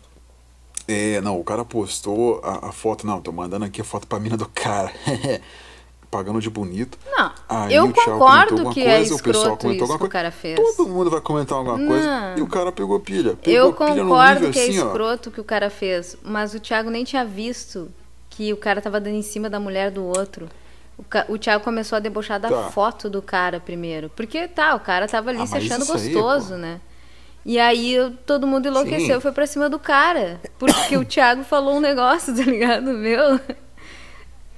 É, não, o cara postou a, a, foto. Não, tô mandando aqui a foto pra mina do cara. [laughs] pagando de bonito. Não, Aí eu concordo que é coisa, é escroto isso que o cara fez. Todo mundo vai comentar alguma não. coisa e o cara pegou pilha. Pegou eu pilha concordo que é assim, é escroto ó. que o cara fez, mas o Thiago nem tinha visto que o cara tava dando em cima da mulher do outro. O, o Thiago começou a debochar da tá. foto do cara primeiro. Porque tá, o cara tava ali ah, se achando gostoso, aí, né? E aí todo mundo enlouqueceu e foi pra cima do cara. Porque o [coughs] Thiago falou um negócio, tá ligado? Meu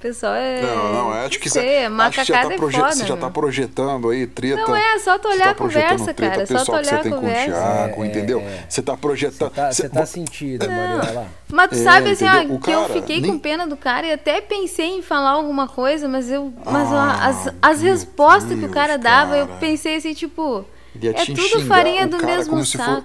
pessoal é. Não, não, acho que, você, acho que já tá, proje é foda, você já tá projetando aí treta. Não é, só tu olhar tá a conversa, cara. Só tu olhar a conversa. Thiago, é, entendeu? É. Você tá projetando. Você tá, você tá sentindo, Mariana. Mas tu sabe assim, ó, que eu fiquei nem... com pena do cara e até pensei em falar alguma coisa, mas eu. Mas ah, ó, as, as respostas Deus, que o cara dava, cara. eu pensei assim, tipo. É tudo farinha do mesmo saco.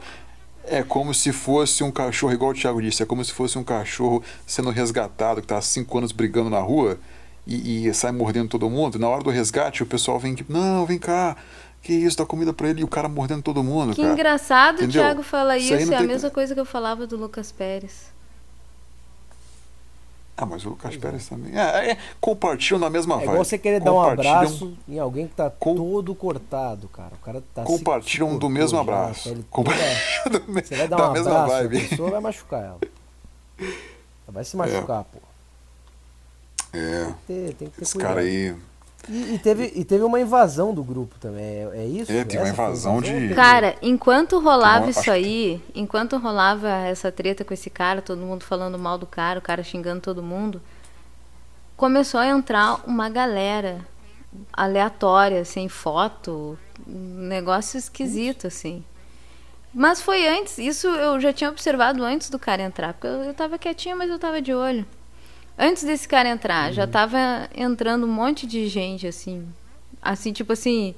É como se fosse um cachorro, igual o Thiago disse, é como se fosse um cachorro sendo resgatado, que está há cinco anos brigando na rua e, e, sai mordendo todo mundo. Na hora do resgate, o pessoal vem tipo, não, vem cá, que isso, dá comida para ele e o cara mordendo todo mundo. Que cara. engraçado o Thiago fala isso, isso é a mesma coisa que eu falava do Lucas Pérez. Ah, mas o Lucas Pérez também. É, é, compartilham na mesma é vibe. É igual você querer dar um abraço em alguém que tá com... todo cortado, cara. O cara tá Compartilham do mesmo abraço. Compartilham do... Você vai dar um abraço, vibe. a pessoa vai machucar ela. Ela [laughs] vai se machucar, é. pô. É. Tem que ter, tem que ter Esse cara aí e, e, teve, e teve uma invasão do grupo também, é, é isso? É, teve uma invasão de. Cara, enquanto rolava isso aí, enquanto rolava essa treta com esse cara, todo mundo falando mal do cara, o cara xingando todo mundo, começou a entrar uma galera aleatória, sem foto, um negócio esquisito, assim. Mas foi antes, isso eu já tinha observado antes do cara entrar, porque eu, eu tava quietinha, mas eu tava de olho. Antes desse cara entrar, uhum. já tava entrando um monte de gente, assim. Assim, tipo assim.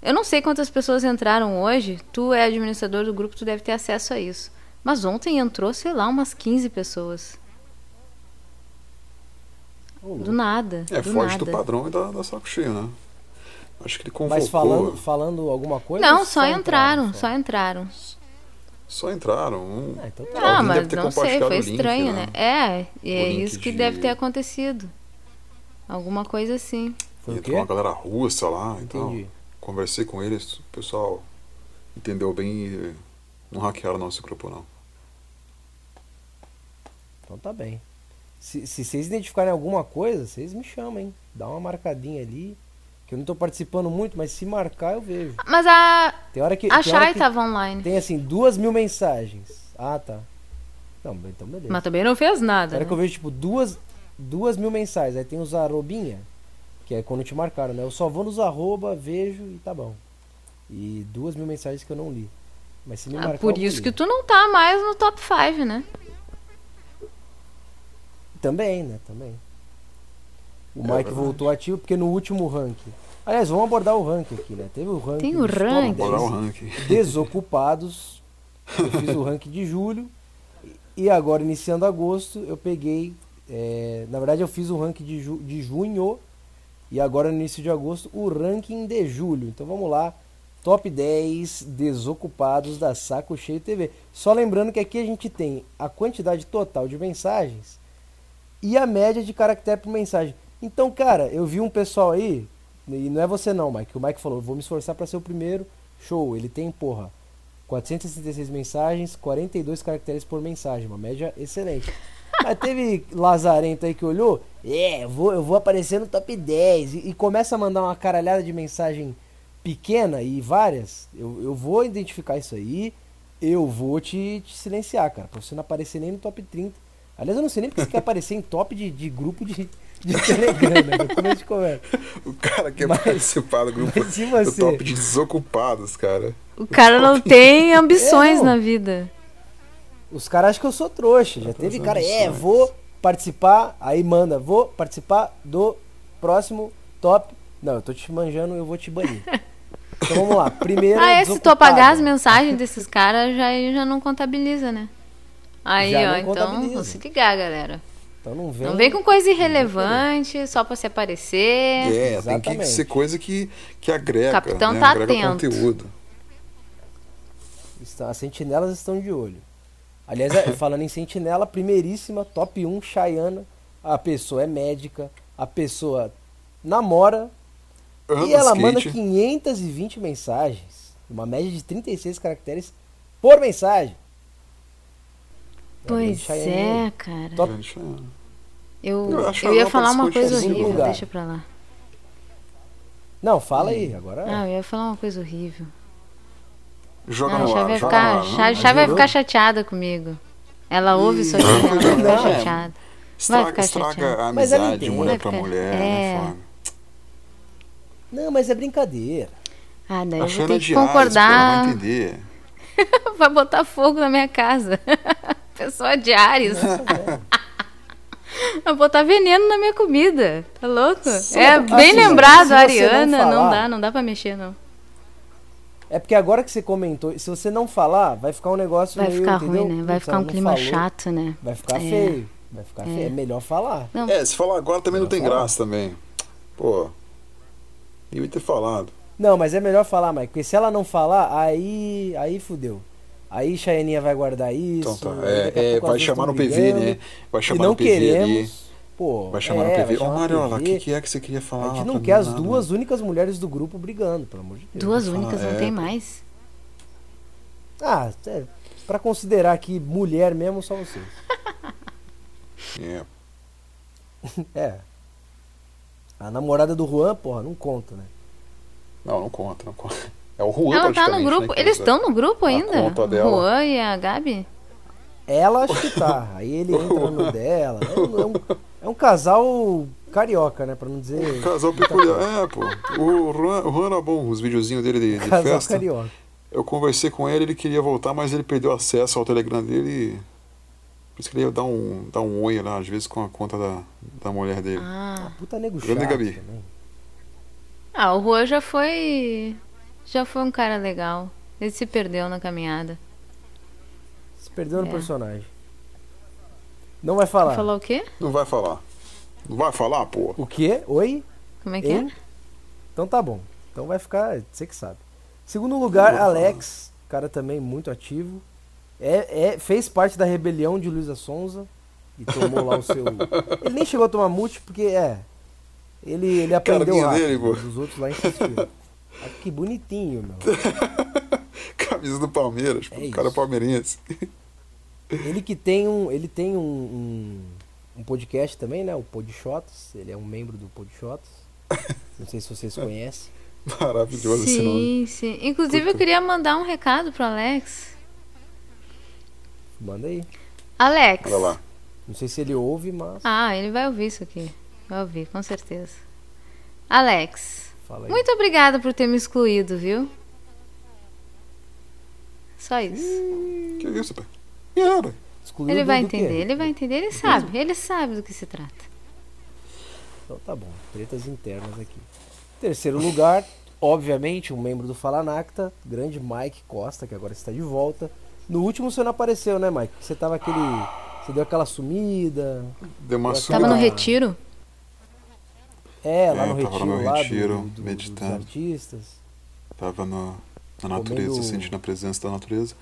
Eu não sei quantas pessoas entraram hoje. Tu é administrador do grupo, tu deve ter acesso a isso. Mas ontem entrou, sei lá, umas 15 pessoas. do nada. É, do foge nada. do padrão e da, da saco cheio, né? Acho que ele convocou... Mas falando, falando alguma coisa? Não, só, só entraram, entraram, só entraram. Só entraram. Um... Ah, então tá. Não, mas não sei, foi estranho, link, né? né? É, e é isso que de... deve ter acontecido. Alguma coisa assim. Foi Entrou uma galera russa lá então Conversei com eles, o pessoal entendeu bem e não hackearam nosso grupo, não. Então tá bem. Se, se vocês identificarem alguma coisa, vocês me chamam, hein? Dá uma marcadinha ali. Que eu não tô participando muito, mas se marcar eu vejo. Mas a. Tem hora que. A Chay tava online. Tem assim, duas mil mensagens. Ah, tá. Não, então beleza. Mas também não fez nada. Tem hora né? que eu vejo, tipo, duas, duas mil mensagens. Aí tem os arrobinha, que é quando te marcaram, né? Eu só vou nos arroba, vejo e tá bom. E duas mil mensagens que eu não li. Mas se me ah, marcar, Por isso que tu não tá mais no top 5, né? Também, né? Também. O é Mike verdade. voltou ativo porque no último ranking. Aliás, vamos abordar o ranking aqui, né? Teve o ranking. Tem o ranking. o ranking. Desocupados. Eu fiz o [laughs] ranking de julho. E agora, iniciando agosto, eu peguei. É, na verdade, eu fiz o ranking de, ju, de junho. E agora, no início de agosto, o ranking de julho. Então vamos lá. Top 10 desocupados da Saco Cheio TV. Só lembrando que aqui a gente tem a quantidade total de mensagens e a média de caractere por mensagem. Então, cara, eu vi um pessoal aí, e não é você não, Mike. O Mike falou, vou me esforçar para ser o primeiro. Show, ele tem, porra, 466 mensagens, 42 caracteres por mensagem, uma média excelente. [laughs] Mas teve lazarento aí que olhou, é, eu vou, eu vou aparecer no top 10 e, e começa a mandar uma caralhada de mensagem pequena e várias. Eu, eu vou identificar isso aí, eu vou te, te silenciar, cara, pra você não aparecer nem no top 30. Aliás, eu não sei nem porque você quer [laughs] aparecer em top de, de grupo de, de Telegram, né? Como a gente conversa. [laughs] O cara quer mas, participar do grupo você... do top de desocupados, cara. O cara não tem [laughs] ambições é, não. na vida. Os caras acham que eu sou trouxa. Já teve cara, ambições. é, vou participar, aí manda, vou participar do próximo top. Não, eu tô te manjando, eu vou te banir. [laughs] Então vamos lá. Primeiro. Ah, é, se tu apagar as mensagens desses caras, já, já não contabiliza, né? Aí, já ó, então, se ligar, galera. Então não vem. Não vem com coisa irrelevante, só para se aparecer. É, Exatamente. tem que ser coisa que, que agrega. O capitão né? tá agrega atento. conteúdo. As sentinelas estão de olho. Aliás, é, falando em sentinela, primeiríssima, top 1, Chayana. A pessoa é médica, a pessoa namora e ela skate. manda 520 mensagens. Uma média de 36 caracteres por mensagem. Pois é, cara. Top. Eu, eu, eu ia falar uma coisa horrível, lugar. deixa pra lá. Não, fala aí, agora. Não, eu ia falar uma coisa horrível. Joga não, no ar, vai ficar, Chá, Chá vai ficar chateada comigo. Ela ouve isso aqui, ela vai ficar chateada. Estraga, vai ficar estraga chateada. a amizade de mulher pra mulher, né, é. né, Não, mas é brincadeira. Ah, daí eu vou ter que concordar. Vai entender. [laughs] vai botar fogo na minha casa. Pessoa de Ares. Vai [laughs] botar veneno na minha comida. Tá louco? Só é assim, bem lembrado, Ariana. Não, falar, não, dá, não dá pra mexer, não. É porque agora que você comentou, se você não falar, vai ficar um negócio Vai meio, ficar entendeu? ruim, né? Vai ficar um clima falou, chato, né? Vai ficar é. feio. Vai ficar é. feio. É melhor falar. Não. É, se falar agora também melhor não tem falar. graça também. Pô. Eu ia ter falado. Não, mas é melhor falar, Mike. Porque se ela não falar, aí. Aí fudeu. Aí Chayaninha vai guardar isso. Então tá. É, é, vai chamar no PV, né? Vai chamar no PV queremos, ali. Pô, vai chamar é, no PV. Ô, oh, Mariola, o que, que, é que você queria falar? A gente não quer as nada. duas únicas mulheres do grupo brigando, pelo amor de Deus. Duas únicas, não é, tem mais. Ah, é, pra considerar que mulher mesmo, só vocês. [laughs] é. [laughs] é. A namorada do Juan, porra, não conta, né? Não, não conta, não conta. É o Juan, Ela tá no grupo. Né, Eles estão no grupo ainda? O Juan e a Gabi? Ela acho que tá. Aí ele [laughs] entra no dela. É um, é um casal carioca, né? Pra não dizer. Um casal peculiar. É, pô. O Juan, o Juan era bom, os videozinhos dele de, de casal festa. carioca. Eu conversei com ele, ele queria voltar, mas ele perdeu acesso ao Telegram dele. Por isso que ele ia dar um, dar um oi lá, às vezes, com a conta da, da mulher dele. Ah, puta nego chato Gabi. Também. Ah, o Juan já foi. Já foi um cara legal. Ele se perdeu na caminhada. Se perdeu no é. personagem. Não vai falar. Vai falar o quê? Não vai falar. Não vai falar, pô. O quê? Oi? Como é que é? Então tá bom. Então vai ficar. Você que sabe. Segundo lugar, Alex. Cara também muito ativo. É, é, fez parte da rebelião de Luísa Sonza. E tomou lá o seu. [laughs] Ele nem chegou a tomar multi porque é. Ele, ele aprendeu lá. Os outros lá insistiram. Ah, que bonitinho, meu. [laughs] Camisa do Palmeiras, é cara palmeirense. Ele que tem um. Ele tem um, um, um podcast também, né? O Shots. Ele é um membro do Shots. Não sei se vocês conhecem. [laughs] Maravilhoso sim, esse nome. Sim, sim. Inclusive Puta. eu queria mandar um recado pro Alex. Manda aí. Alex. Olha lá. Não sei se ele ouve, mas. Ah, ele vai ouvir isso aqui. Vai ouvir, com certeza. Alex. Muito obrigada por ter me excluído, viu? Só isso. Hum, que isso, pai? Nada. Ele vai entender, ele vai entender, ele sabe, ele sabe do que se trata. Então tá bom, tretas internas aqui. Terceiro lugar, obviamente, um membro do Falanacta, grande Mike Costa, que agora está de volta. No último você não apareceu, né, Mike? Você tava aquele. Você deu aquela sumida. Deu uma sumida. Tava no retiro? É, lá é, no retiro, no lá retiro, do, do, meditando. dos artistas. Tava no, na natureza, Comendo... sentindo a presença da natureza.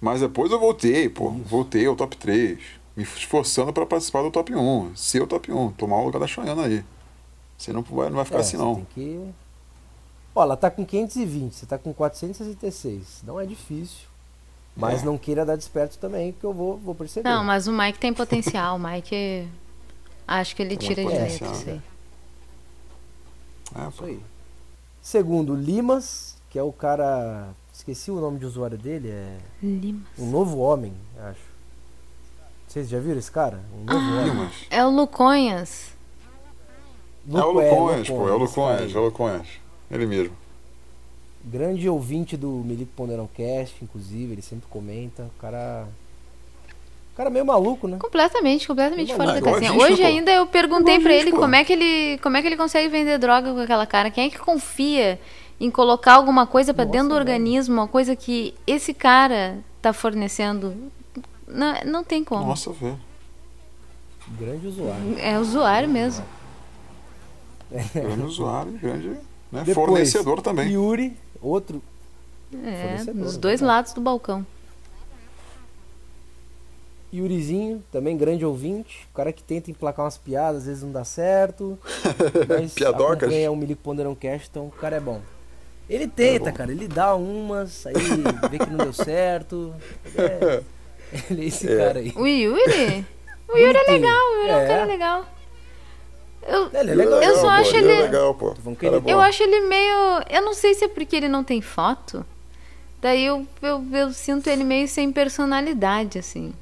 Mas depois eu voltei, pô. Isso. Voltei ao top 3. Me esforçando para participar do top 1. Ser o top 1. Tomar o lugar da Choiana aí. Você não vai, não vai ficar é, assim, não. Tem que... Ó, ela tá com 520, você tá com 466. Não é difícil. Mas é. não queira dar desperto também, que eu vou, vou perceber. Não, mas o Mike tem potencial. O Mike. Acho que ele tem tira direito isso aí. É, isso aí. Segundo, Limas, que é o cara. Esqueci o nome de usuário dele. É. Limas. Um novo homem, acho. Vocês já viram esse cara? Um novo ah, homem. É o Luconhas. Lu... É o Luconhas, é, pô. É o Luconhas, é o Luconhas. Ele mesmo. Grande ouvinte do Milico Ponderão Cast, inclusive, ele sempre comenta. O cara cara meio maluco, né? Completamente, completamente fora da casinha. Hoje ainda eu perguntei para ele como é que ele como é que ele consegue vender droga com aquela cara. Quem é que confia em colocar alguma coisa para dentro do organismo, uma coisa que esse cara tá fornecendo? Não, não tem como. Nossa, velho. Grande usuário. É usuário mesmo. Grande [laughs] usuário, grande né? Depois, fornecedor também. Yuri, outro. É, nos dois lados do balcão. Yurizinho, também grande ouvinte. O cara que tenta emplacar umas piadas, às vezes não dá certo. [laughs] Mas Piadocas. é um Milico Ponderão Cast, então o cara é bom. Ele tenta, é cara, ele dá umas, aí vê que não deu certo. [laughs] É, ele é esse é. cara aí. O Yuri? O Yuri é legal, o Yuri é, um cara é. legal. Eu, ele é legal, eu só pô, acho ele. ele... É legal, pô. Eu acho ele meio. Eu não sei se é porque ele não tem foto. Daí eu, eu, eu sinto ele meio sem personalidade, assim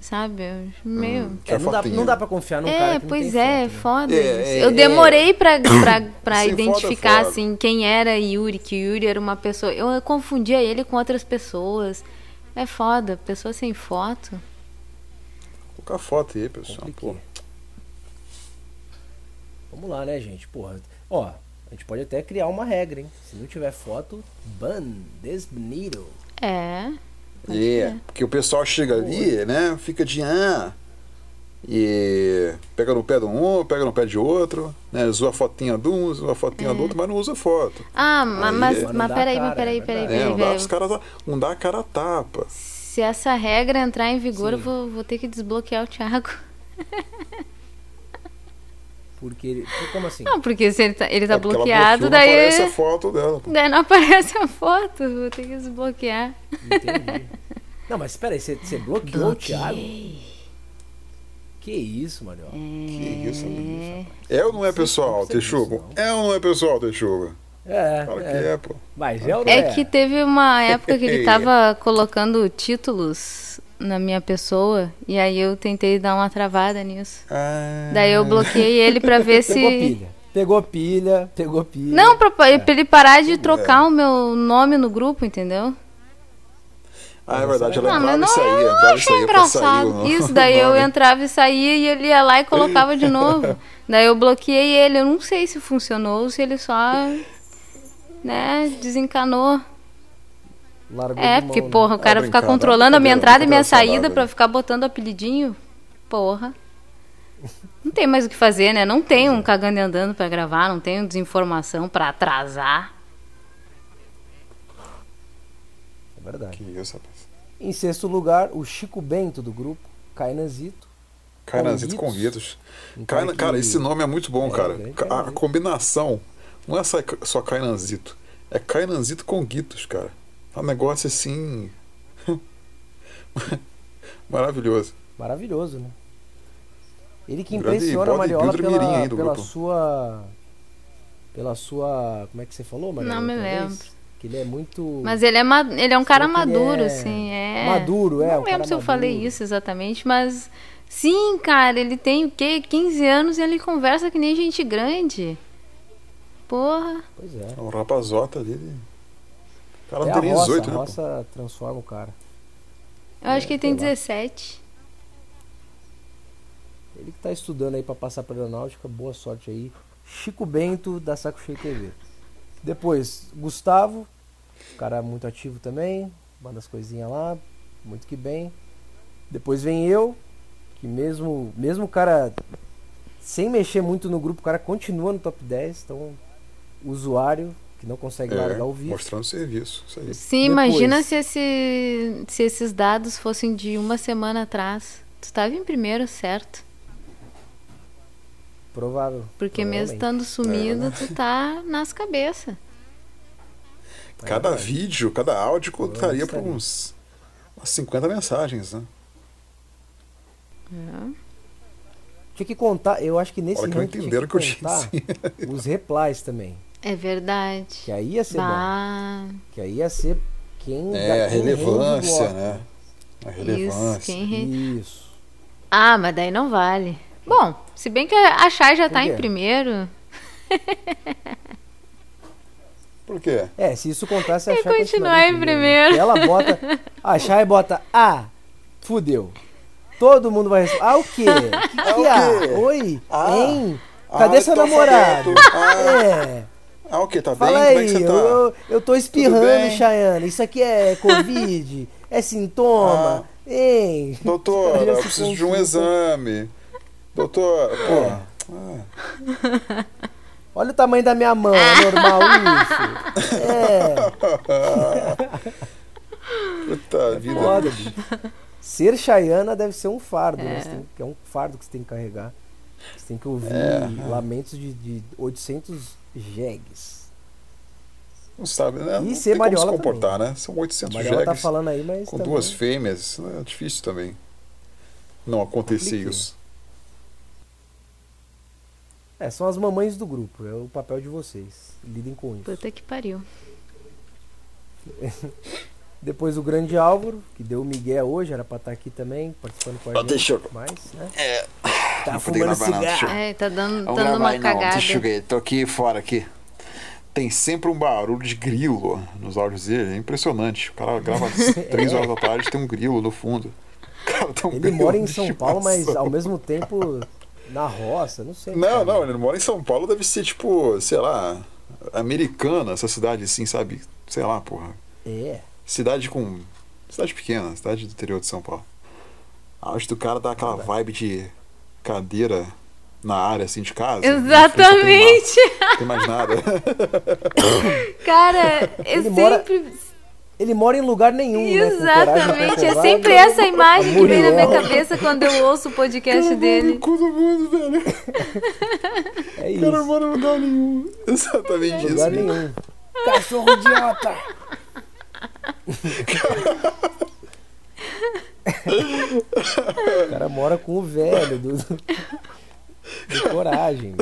sabe? Meio. Hum, é, não, dá, não dá pra confiar num é, cara que pois não é, foto, né? foda. É, é, eu demorei pra, pra, [coughs] pra identificar, foda, assim, quem era Yuri, que Yuri era uma pessoa. Eu confundia ele com outras pessoas. É foda, pessoa sem foto. Vou colocar foto aí, pessoal. Pô. Vamos lá, né, gente? Porra. Ó, a gente pode até criar uma regra, hein? Se não tiver foto, ban, desbenido. É. É, porque o pessoal chega ali, né? Fica de ah, e pega no pé de um, pega no pé de outro, né? Usa a fotinha de um, usa a fotinha é. do outro, mas não usa foto. Ah, Aí, mas, mas, mas peraí, mas peraí, peraí, peraí. É, não, dá, os caras, não dá a cara a tapa. Se essa regra entrar em vigor, Sim. eu vou, vou ter que desbloquear o Thiago. [laughs] Porque ele. Como assim? Não, porque se ele tá, ele tá é bloqueado, daí. Não aparece a foto dela. Pô. Daí não [laughs] aparece a foto, vou ter que desbloquear. Entendi. Não, mas espera aí, você, você bloqueou o Thiago? Que isso, Mario? É... Que isso, amigo. É ou não é pessoal, Texugo? É ou não é pessoal, Texugo? É, Fala é. que é, pô. Mas é ou não é? É que teve uma época que ele [laughs] tava colocando títulos na minha pessoa e aí eu tentei dar uma travada nisso. Ah. Daí eu bloqueei ele pra ver se. Pegou pilha. Pegou pilha, pegou pilha. Não, pra, é. pra ele parar de trocar é. o meu nome no grupo, entendeu? Ah, é verdade, ela não, entrava não, e saía. Eu entrava achei engraçado. Sair, Isso, [laughs] daí eu entrava e saía e ele ia lá e colocava de novo. [laughs] daí eu bloqueei ele. Eu não sei se funcionou ou se ele só, né, desencanou. Largou é, porque, mão, né? porra, né? o cara é ficar controlando a minha entrada e minha saída pra ficar botando apelidinho. Porra. Não tem mais o que fazer, né? Não tem um cagando e andando pra gravar, não tem um desinformação pra atrasar. É verdade. Que isso, rapaz. Em sexto lugar, o Chico Bento do grupo, Cainanzito. Cainanzito com Guitos. Caina, que... Cara, esse nome é muito bom, é, cara. A, a combinação não é só, só Cainanzito, é Cainanzito com Guitos, cara. É um negócio assim. [laughs] Maravilhoso. Maravilhoso, né? Ele que impressiona a Mariola pela, pela sua. Pela sua. Como é que você falou, Mariola? Não me lembro. Que ele é muito. Mas ele é, ma... ele é um cara maduro, é... assim. É... Maduro, é. Não um lembro se eu falei isso exatamente, mas. Sim, cara, ele tem o quê? 15 anos e ele conversa que nem gente grande. Porra. Pois é. É um rapazota dele. O cara é não tem 18, né? A roça transforma o cara. Eu acho que ele tem 17. Ele que tá estudando aí para passar para aeronáutica, boa sorte aí. Chico Bento da Saco Cheio TV. Depois, Gustavo, cara muito ativo também, manda as coisinhas lá, muito que bem. Depois vem eu, que mesmo mesmo o cara sem mexer muito no grupo, o cara continua no top 10, então usuário que não consegue é, largar o vídeo. Mostrando serviço, isso aí. Sim, Depois, imagina se, esse, se esses dados fossem de uma semana atrás. Tu estava em primeiro, certo? Provável. Porque mesmo estando sumido, é, né? tu tá nas cabeças. Cada é, vídeo, cada áudio contaria para uns umas 50 mensagens, né? É. Tinha que contar, eu acho que nesse Olha que ranking entenderam que, que eu contar os replies também. É verdade. Que aí ia ser bah. bom. Que aí ia ser quem É, a relevância, né? A relevância. Isso, quem re... Isso. Ah, mas daí não vale. Bom, se bem que a Chay já está em primeiro. [laughs] Por quê? É, se isso contasse, a Chay continuar em primeiro. primeiro. Ela bota. A Chay bota. Ah, fudeu. Todo mundo vai responder. Ah, o quê? [laughs] O que, que ah, há? Oi? Ah, hein? Cadê ah, seu namorado? Ah, é. Ah, o que? Tá Fala bem? Aí, Como é que você tá? Eu, eu tô espirrando, Chayane. Isso aqui é [laughs] Covid? é sintoma? Ah, hein? Doutor, eu preciso de um exame. Doutor, pô. É. Olha o tamanho da minha mão, é normal [laughs] isso? É. Puta é vida. Foda, Ser Chayana deve ser um fardo, né? é. né? Tem, é um fardo que você tem que carregar. Você tem que ouvir é. lamentos de, de 800 jegues. Não sabe, né? E não ser Mariola como se comportar, também. né? São 800 a jegues. tá falando aí, mas com também... duas fêmeas, é difícil também. Não acontecer isso. É, são as mamães do grupo, é o papel de vocês. Lidem com isso. Puta que pariu. [laughs] Depois o grande Álvaro, que deu o Miguel hoje, era pra estar aqui também, participando com a gente. Deixa eu... Mais, né? É. Tá fumando cigarro. É, tá dando, dando uma aí, cagada. Não, deixa eu ver, tô aqui fora aqui. Tem sempre um barulho de grilo nos áudios dele, é impressionante. O cara grava às [laughs] 3 horas da tarde tem um grilo no fundo. Cara, um Ele mora em São Paulo, mas ao mesmo tempo na roça, não sei. Não, não, ele mora em São Paulo, deve ser tipo, sei lá, americana, essa cidade assim, sabe? Sei lá, porra. É. Cidade com. Cidade pequena, cidade do interior de São Paulo. Acho que o cara dá aquela vibe de cadeira na área assim de casa. Exatamente. Não tem mais nada. [laughs] cara, eu sempre. Mora ele mora em lugar nenhum. Né, Exatamente, né? é sempre essa imagem que vem na minha cabeça quando eu ouço o podcast [laughs] cara, dele. Todo mundo, velho. É isso. O cara mora em lugar nenhum. Exatamente é isso. Lugar nenhum. Cachorro idiota. [laughs] o cara mora com o velho do, do coragem.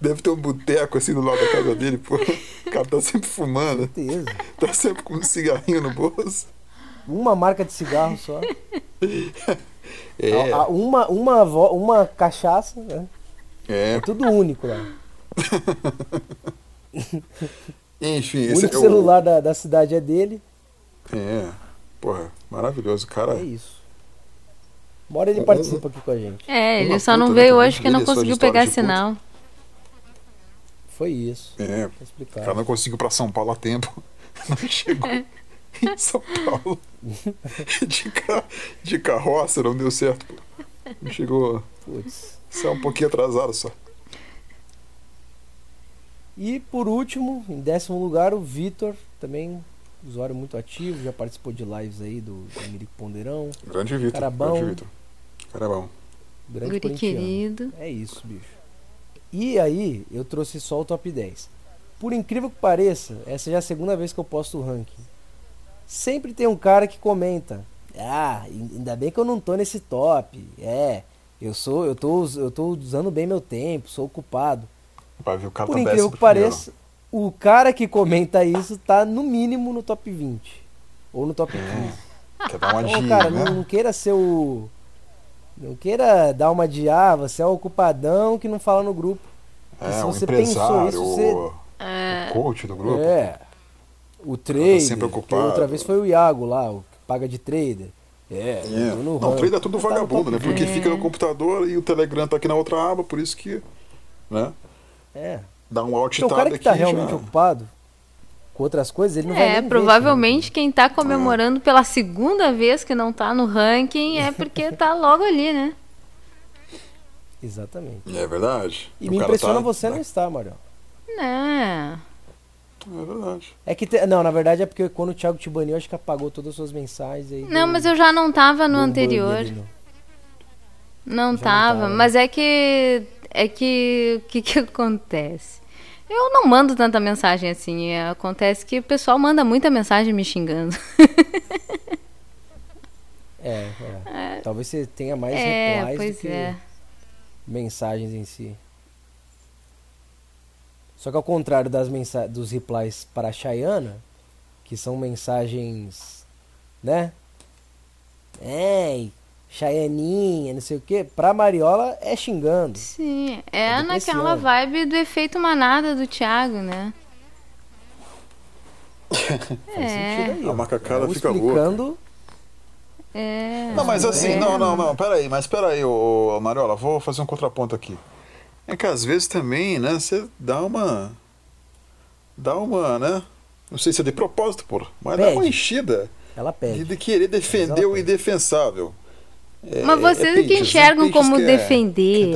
Deve ter um boteco assim do lado da casa dele, pô. O cara tá sempre fumando. Certeza. Tá sempre com um cigarrinho no bolso. Uma marca de cigarro só. É. A, a, uma, uma, uma cachaça, né? É. é tudo único lá. Enfim, o único é celular o... da, da cidade é dele. É, porra, maravilhoso, cara. É isso. Uma hora ele participa aqui com a gente. É, ele só não veio hoje porque não conseguiu pegar sinal. Foi isso. É, o cara não conseguiu para São Paulo a tempo. [laughs] Não chegou em São Paulo. [laughs] De, car de carroça, não deu certo. Pô. Não chegou. Putz. Só um pouquinho atrasado só. E por último, em décimo lugar, o Vitor, também usuário muito ativo, já participou de lives aí do, do Mirico Ponderão. Grande Vitor. Carabão. Grande Vitor. Carabão. Grande Guri querido. É isso, bicho. E aí, eu trouxe só o top 10. Por incrível que pareça, essa já é a segunda vez que eu posto o ranking. Sempre tem um cara que comenta: "Ah, ainda bem que eu não tô nesse top". É, eu sou, eu tô, eu tô usando bem meu tempo, sou ocupado. Vai ver o cara Por tá incrível que pareça, o cara que comenta isso tá no mínimo no top 20 ou no top 15. É, quer dar uma dica, cara, né? não, não queira ser o não queira dar uma de ah, você é o ocupadão que não fala no grupo. É, se você pensou isso, você. O, o coach do grupo. É. O tá trader. Sempre ocupado. Outra vez foi o Iago lá, o que paga de trader. É, é. não, o trader é tudo tá vagabundo, né? Porque é. fica no computador e o Telegram tá aqui na outra aba, por isso que. Né? É. Dá um alt então, o cara que tá realmente já... ocupado com outras coisas, ele não é, vai nem provavelmente ver, quem tá comemorando é. pela segunda vez que não tá no ranking é porque tá logo ali, né? Exatamente. É verdade. E o me impressiona tá, você né? não estar, Mariel. Não. É verdade. É que, te... não, na verdade é porque quando o Thiago te baniu, acho que apagou todas as suas mensagens. Aí não, deu... mas eu já não tava no anterior. Não. não tava, não mas é que. É que. O que, que acontece? Eu não mando tanta mensagem assim. Acontece que o pessoal manda muita mensagem me xingando. [laughs] é, é. é. Talvez você tenha mais é, replies do que é. mensagens em si. Só que ao contrário das dos replies para a Chayana, que são mensagens, né? Ei, Chayaninha, não sei o que, pra Mariola é xingando. Sim, é, é naquela vibe do efeito manada do Thiago, né? [coughs] é. Aí, a macacada fica explicando... louca. É. Não, mas assim, é. não, não, não, peraí, mas peraí, ô, Mariola, vou fazer um contraponto aqui. É que às vezes também, né, você dá uma. Dá uma, né? Não sei se é de propósito, pô, mas pede. dá uma enchida. Ela pede. De querer defender o indefensável. É, Mas vocês é, é que enxergam como que defender.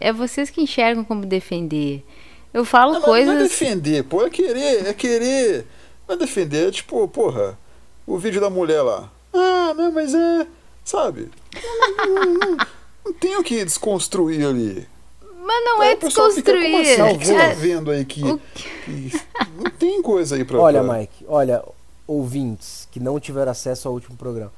É, é, vocês que enxergam como defender. Eu falo não, coisas. Não é defender, pô, é querer, é querer. Não é defender, é tipo, porra, o vídeo da mulher lá. Ah, não, mas é. Sabe? Não, não, não, não tenho que desconstruir ali. Mas não é, [laughs] é desconstruir. Fica, assim, você tá vendo aí que, que, não tem coisa aí pra. Olha, Mike, olha, ouvintes que não tiveram acesso ao último programa.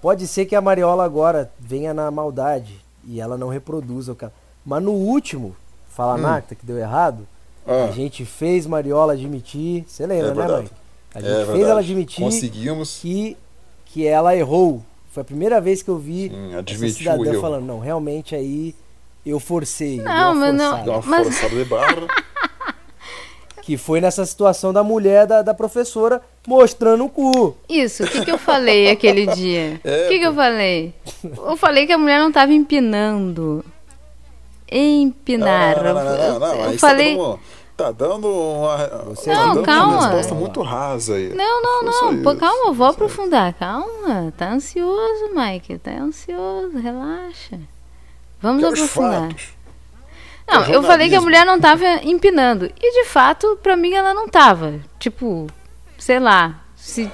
Pode ser que a Mariola agora venha na maldade e ela não reproduza o cara. Mas no último, Fala hum. Nacta, que deu errado, ah. a gente fez Mariola admitir. Você lembra, é né, mãe? A gente é fez verdade. ela admitir Conseguimos. Que, que ela errou. Foi a primeira vez que eu vi Sim, essa cidadã falando, não, realmente aí eu forcei. Não, mas não. Deu uma mas... forçada de barra. [laughs] Que foi nessa situação da mulher da, da professora mostrando o cu. Isso, o que, que eu falei aquele dia? [laughs] O é, que, que eu falei? Eu falei que a mulher não estava empinando. Empinar. Não, não, não, não, eu, eu falei. Tá dando uma, Você não, tá dando calma. uma resposta muito rasa aí. Não, não, não. Pô, calma, eu vou aprofundar. Calma. Tá ansioso, Mike. Tá ansioso. Relaxa. Vamos aprofundar. Fatos. Não, eu falei que a mulher não tava empinando. E de fato, pra mim ela não tava. Tipo, sei lá. Se.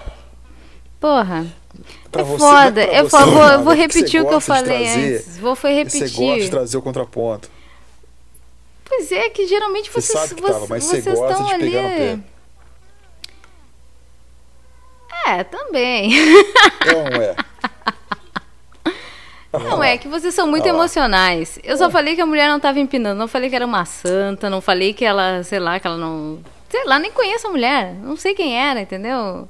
Porra. Pra é você, foda. Eu você, vou, eu vou repetir o que eu falei trazer, antes. Vou foi repetir. Você gosta de trazer o contraponto. Pois é, que geralmente você vocês, sabe que tava, mas você gosta de pegar ali... no pé. É, também. Não é. [laughs] Não, é que vocês são muito emocionais. Eu só falei que a mulher não estava empinando, não falei que era uma santa, não falei que ela, sei lá, que ela não. Sei lá, nem conheço a mulher. Não sei quem era, entendeu?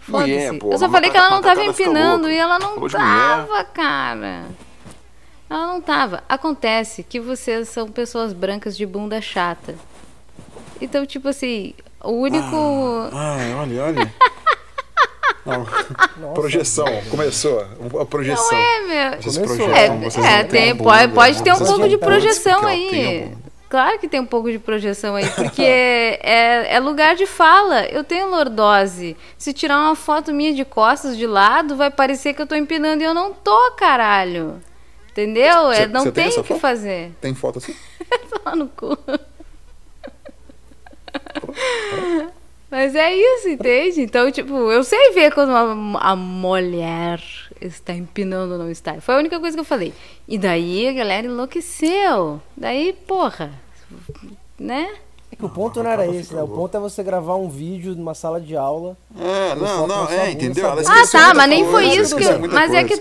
Foda-se. Eu só falei que ela não estava empinando e ela não tava, cara. Ela não tava. Acontece que vocês são pessoas brancas de bunda chata. Então, tipo assim, o único. Ah, ai, olha, olha. [laughs] Não. projeção, começou. A projeção. Não é, meu. Começou. É, é tem, pode, pode ter um pouco de projeção aí. Claro que tem um pouco de projeção aí, [laughs] porque é, é, lugar de fala. Eu tenho lordose. Se tirar uma foto minha de costas de lado, vai parecer que eu tô empinando e eu não tô, caralho. Entendeu? Cê, é, não tem o que foto? fazer. Tem foto assim? [laughs] Lá no cu. Mas é isso, entende? Então, tipo, eu sei ver quando a, a mulher está empinando ou não está. Foi a única coisa que eu falei. E daí a galera enlouqueceu. Daí, porra, né? É que o ponto não era esse, né? O ponto é você gravar um vídeo numa sala de aula. É, não, não, é, entendeu? Ah, tá, mas nem foi isso que. Mas é que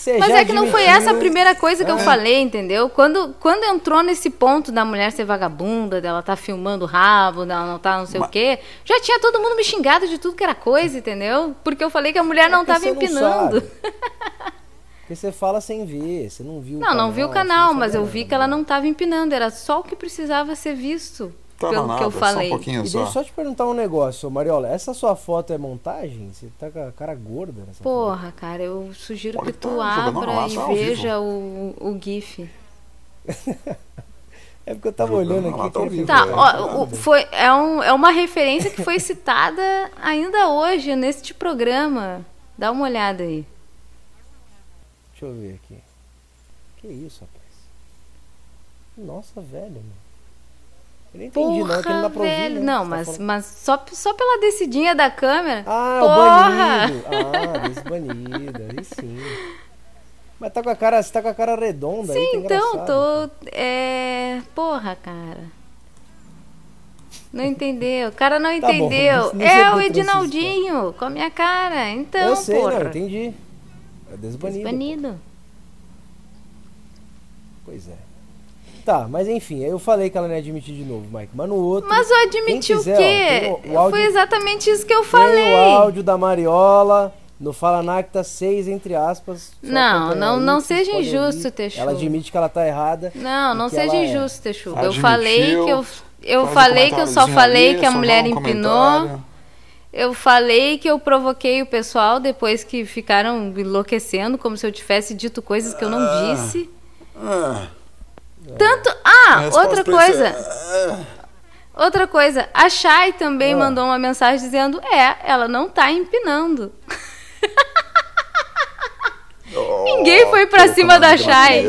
você Mas é que não foi essa a primeira coisa que é. eu falei, entendeu? Quando, quando entrou nesse ponto da mulher ser vagabunda, dela tá filmando o rabo, dela não tá não sei Mas... o quê, já tinha todo mundo me xingado de tudo que era coisa, entendeu? Porque eu falei que a mulher é não tava empinando. Porque você fala sem ver, você não viu Não, canal, não vi o canal, mas eu vi que ela não tava empinando, era só o que precisava ser visto. Tava pelo nada, que eu falei. Só um pouquinho e só. deixa eu só te perguntar um negócio, Mariola. Essa sua foto é montagem? Você tá com a cara gorda nessa Porra, foto? cara, eu sugiro Pode que tu tá abra e veja o, o GIF. [laughs] é porque eu tava olhando aqui. Tá, vivo, tá ó, o, foi, é, um, é uma referência que foi citada ainda hoje neste programa. Dá uma olhada aí. Deixa eu ver aqui. Que isso, rapaz? Nossa, velho, mano. Eu não entendi, Porra, não, que não dá pra velho. ouvir, né? Não, mas, tá mas só, só pela descidinha da câmera. Ah, Porra! o banido. Ah, desbanido, aí sim. Mas tá com a cara, você tá com a cara redonda sim, aí, tá então, tô. É. Porra, cara. Não entendeu. O cara não tá entendeu. Bom, é o Edinaldinho com a minha cara. Então, Eu sei, porra. não, entendi. É desbanido. Desbanido. Pois é. Tá, mas enfim, eu falei que ela não ia admitir de novo, Mike. Mas no outro. Mas eu admiti quiser, o quê? Ó, o áudio, Foi exatamente isso que eu falei. Tem o áudio da Mariola no Fala Nacta 6, entre aspas. Não, não, aí, não seja injusto, Teixu. Ela admite que ela tá errada. Não, não seja é. injusto, é... Teixu. Eu falei que eu. Eu falei que eu só falei ali, que a mulher um empinou. Eu falei que eu provoquei o pessoal depois que ficaram enlouquecendo, como se eu tivesse dito coisas que eu não ah, disse. Ah. Tanto. Ah, outra coisa. É... Outra coisa, a Chay também ah. mandou uma mensagem dizendo: é, ela não tá empinando. Oh, [laughs] Ninguém foi pra cima da Chay.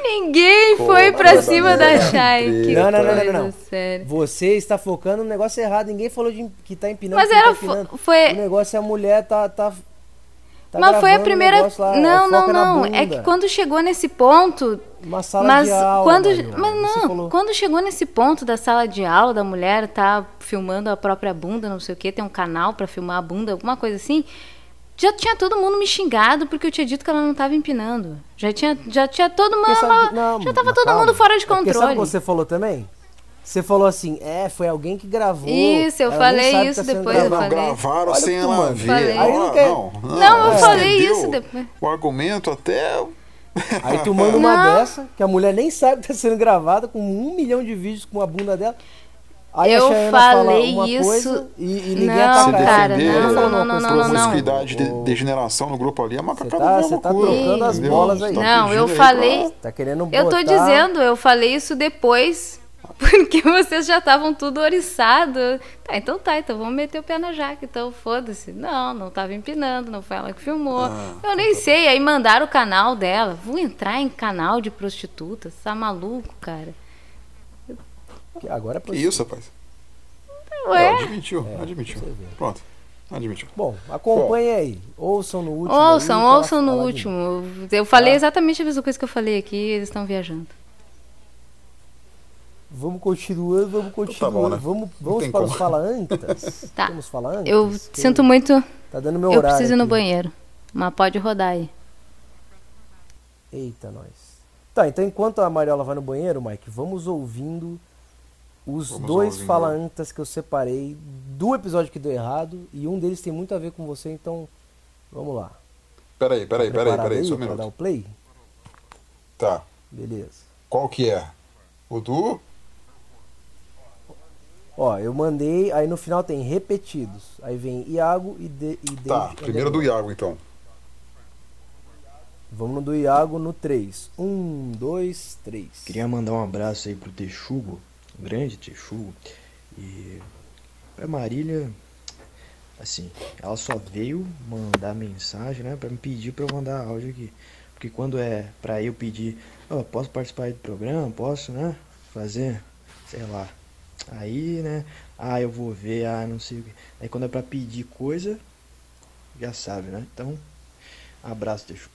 Ninguém foi pra cima da Chay. Não, não, não, não, não. Sério. Você está focando no negócio errado. Ninguém falou de que tá empinando. Mas era tá foi. O negócio é a mulher tá, tá Tá mas foi a primeira. Lá, não, não, não. É que quando chegou nesse ponto. Uma sala mas de aula. Quando, mas não, quando chegou nesse ponto da sala de aula, da mulher tá filmando a própria bunda, não sei o que, tem um canal para filmar a bunda, alguma coisa assim. Já tinha todo mundo me xingado porque eu tinha dito que ela não estava empinando. Já tinha, já tinha todo mundo. Sabe, não, já tava todo calma. mundo fora de controle. É sabe o que você falou também? Você falou assim, é, foi alguém que gravou. Isso, eu falei isso tá depois. Eu falei. gravaram Olha sem ela ver. Aí não, não, não, não, eu é. falei isso depois. O argumento até. Aí tu manda uma não. dessa, que a mulher nem sabe que tá sendo gravada, com um milhão de vídeos com a bunda dela. Aí eu falei isso. E, e ninguém não, cara, não, não, não, não, não, não. Promiscuidade, de degeneração no grupo ali é uma Você tá, você tá trocando as bolas aí. Não, eu falei. Tá querendo botar... Eu tô dizendo, eu falei isso depois [laughs] porque vocês já estavam tudo oriçado. Tá, então tá, então vamos meter o pé na jaca. Então foda-se. Não, não tava empinando, não foi ela que filmou. Ah, eu nem tá. sei. Aí mandaram o canal dela. Vou entrar em canal de prostituta? Tá maluco, cara? Agora é Que isso, rapaz? Ué? É, admitiu, é, admitiu. Pronto. Admitiu. Bom, acompanhe aí. Ouçam no último. Ouçam, ouçam no último. De... Eu falei tá. exatamente a mesma coisa que eu falei aqui, eles estão viajando. Vamos continuando, vamos continuando. Então tá bom, né? Vamos, vamos para como. os falantes? [laughs] tá. Vamos falar antes? Eu sinto muito. Tá dando meu eu horário. Eu preciso ir no aqui. banheiro. Mas pode rodar aí. Eita, nós. Tá, então enquanto a Mariola vai no banheiro, Mike, vamos ouvindo os vamos dois ouvindo. falantes que eu separei do episódio que deu errado. E um deles tem muito a ver com você, então vamos lá. Peraí, peraí, tá peraí, peraí, só um minuto. Dar o play? Tá. Beleza. Qual que é? O do? Ó, eu mandei, aí no final tem repetidos. Aí vem Iago e, de, e Tá, primeiro do Iago então. Vamos no do Iago no 3. 1, 2, 3. Queria mandar um abraço aí pro Texugo, grande Texugo. E pra Marília, assim, ela só veio mandar mensagem, né, pra me pedir pra eu mandar áudio aqui. Porque quando é pra eu pedir, ó, oh, posso participar do programa? Posso, né? Fazer, sei lá, Aí, né? Ah, eu vou ver, ah, não sei o que. Aí quando é pra pedir coisa, já sabe, né? Então, abraço, deixa.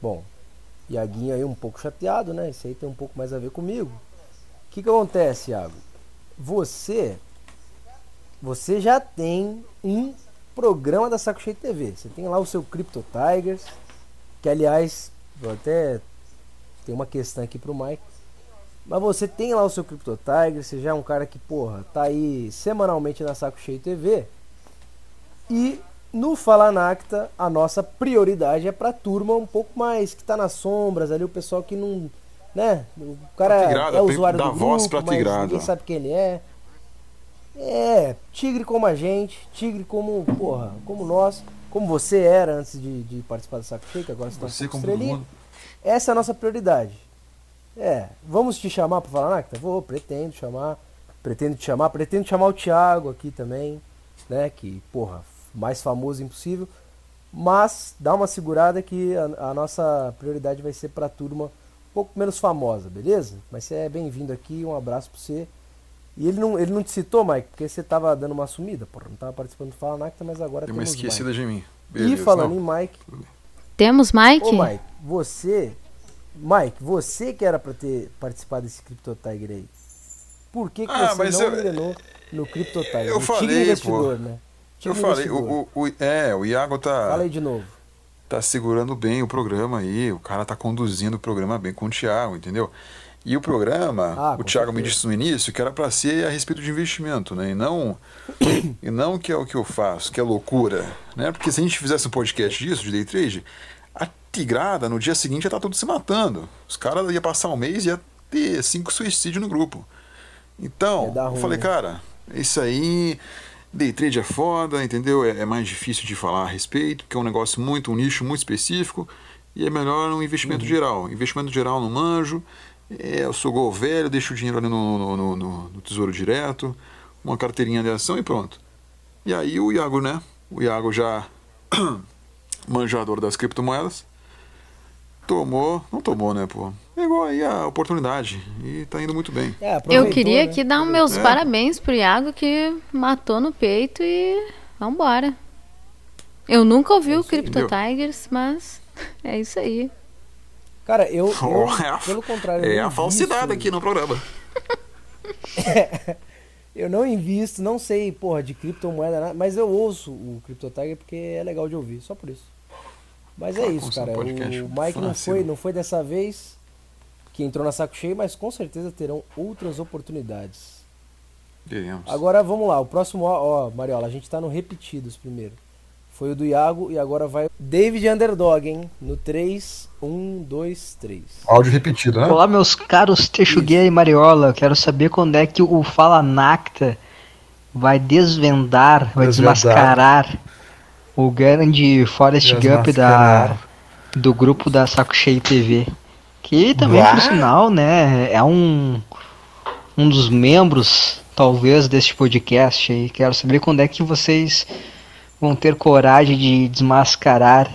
Bom, Iaguinho aí um pouco chateado, né? Isso aí tem um pouco mais a ver comigo. O que, que acontece, Iago? Você. Você já tem um programa da Saco Cheio TV. Você tem lá o seu Crypto Tigers. Que aliás, vou até. Tem uma questão aqui pro Mike. Mas você tem lá o seu Crypto Tiger, você já é um cara que, porra, tá aí semanalmente na Saco Cheio TV. E no Fala Nacta, a nossa prioridade é pra turma um pouco mais que tá nas sombras ali, o pessoal que não. Né? O cara tigrada, é usuário do grupo, voz pra mas tigrada. ninguém sabe quem ele é. É, tigre como a gente, tigre como, porra, como nós, como você era antes de, de participar do Saco Cheio, que agora você tá você um pouco estrelinha. Essa é a nossa prioridade. É, vamos te chamar para falar Nacta? Vou, pretendo chamar. Pretendo te chamar, pretendo chamar o Thiago aqui também, né? Que, porra, mais famoso impossível. Mas dá uma segurada que a, a nossa prioridade vai ser para a turma um pouco menos famosa, beleza? Mas você é bem-vindo aqui, um abraço para você. E ele não, ele não te citou, Mike, porque você tava dando uma sumida, porra, não tava participando do Fala Nacta, mas agora Tem uma esquecida Mike. de mim. Beleza, e falando não. em Mike. Temos Mike? Ô, Mike, você Mike, você que era para ter participado desse Crypto Tiger aí, por que, que ah, você não eu, engrenou no Crypto Tiger? Eu no falei, investidor, pô, né? Tigre eu falei, o, o, o, é, o Iago tá. Fala aí de novo. Tá segurando bem o programa aí, o cara tá conduzindo o programa bem com o Thiago, entendeu? E o programa, ah, o Thiago certeza. me disse no início que era para ser a respeito de investimento, né? E não, [coughs] e não que é o que eu faço, que é loucura, né? Porque se a gente fizesse um podcast disso, de day trade, tigrada, no dia seguinte já tá tudo se matando. Os caras iam passar um mês e ia ter cinco suicídios no grupo. Então, eu falei, cara, isso aí, day trade é foda, entendeu? É, é, mais difícil de falar a respeito, porque é um negócio muito, um nicho muito específico, e é melhor um investimento uhum. geral. Investimento geral no manjo, é, eu sou gol velho, deixo o dinheiro ali no, no, no, no tesouro direto, uma carteirinha de ação e pronto. E aí o Iago, né? O Iago já [clears throat] manjador das criptomoedas, Tomou, não tomou, né, pô? Pegou aí a oportunidade e tá indo muito bem. É, eu queria né? aqui dar os meus é. parabéns pro Iago que matou no peito e vambora. Eu nunca ouvi é o Crypto Tigers, mas [laughs] é isso aí. Cara, eu, eu oh, é a, pelo contrário. É a falsidade aqui no programa. [laughs] eu não invisto, não sei, porra, de criptomoeda, mas eu ouço o Crypto Tiger porque é legal de ouvir, só por isso. Mas é isso, cara. O Mike não foi, não foi dessa vez que entrou na saco cheio, mas com certeza terão outras oportunidades. Veremos. Agora vamos lá, o próximo, ó, Mariola, a gente tá no repetidos primeiro. Foi o do Iago e agora vai David Underdog, hein? No 3, 1, 2, 3. Áudio repetido, né? Olá, meus caros Texuguei e Mariola. Quero saber quando é que o Fala Nacta vai desvendar, vai desvendar. desmascarar o grande Forest Gump da, do grupo da Saco Cheio TV. Que também, por sinal, né, é um, um dos membros, talvez, deste podcast aí. Quero saber quando é que vocês vão ter coragem de desmascarar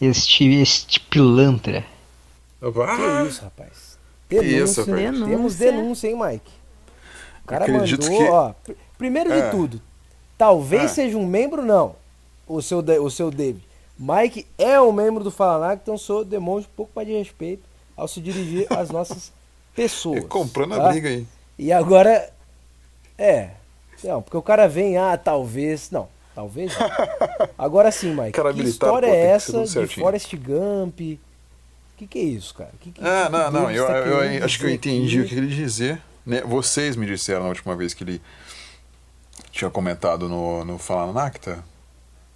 este, este pilantra. Que isso, rapaz. Denúncia, isso, denúncia. Temos denúncia, hein, Mike? O cara Acredito mandou, que... ó. Primeiro é. de tudo, talvez é. seja um membro, não o seu, o seu David. Mike é um membro do Falanac, então sou demonstra um pouco mais de respeito ao se dirigir às [laughs] nossas pessoas. É comprando tá? a briga aí. E agora, é, não, porque o cara vem, ah, talvez, não, talvez não. [laughs] Agora sim, Mike, cara que história pô, é essa de Forrest Gump? O que, que é isso, cara? Que, que, ah, não, não, eu, tá eu, acho que eu entendi aqui? o que ele dizer. Né? Vocês me disseram na última vez que ele tinha comentado no, no Fala Nacta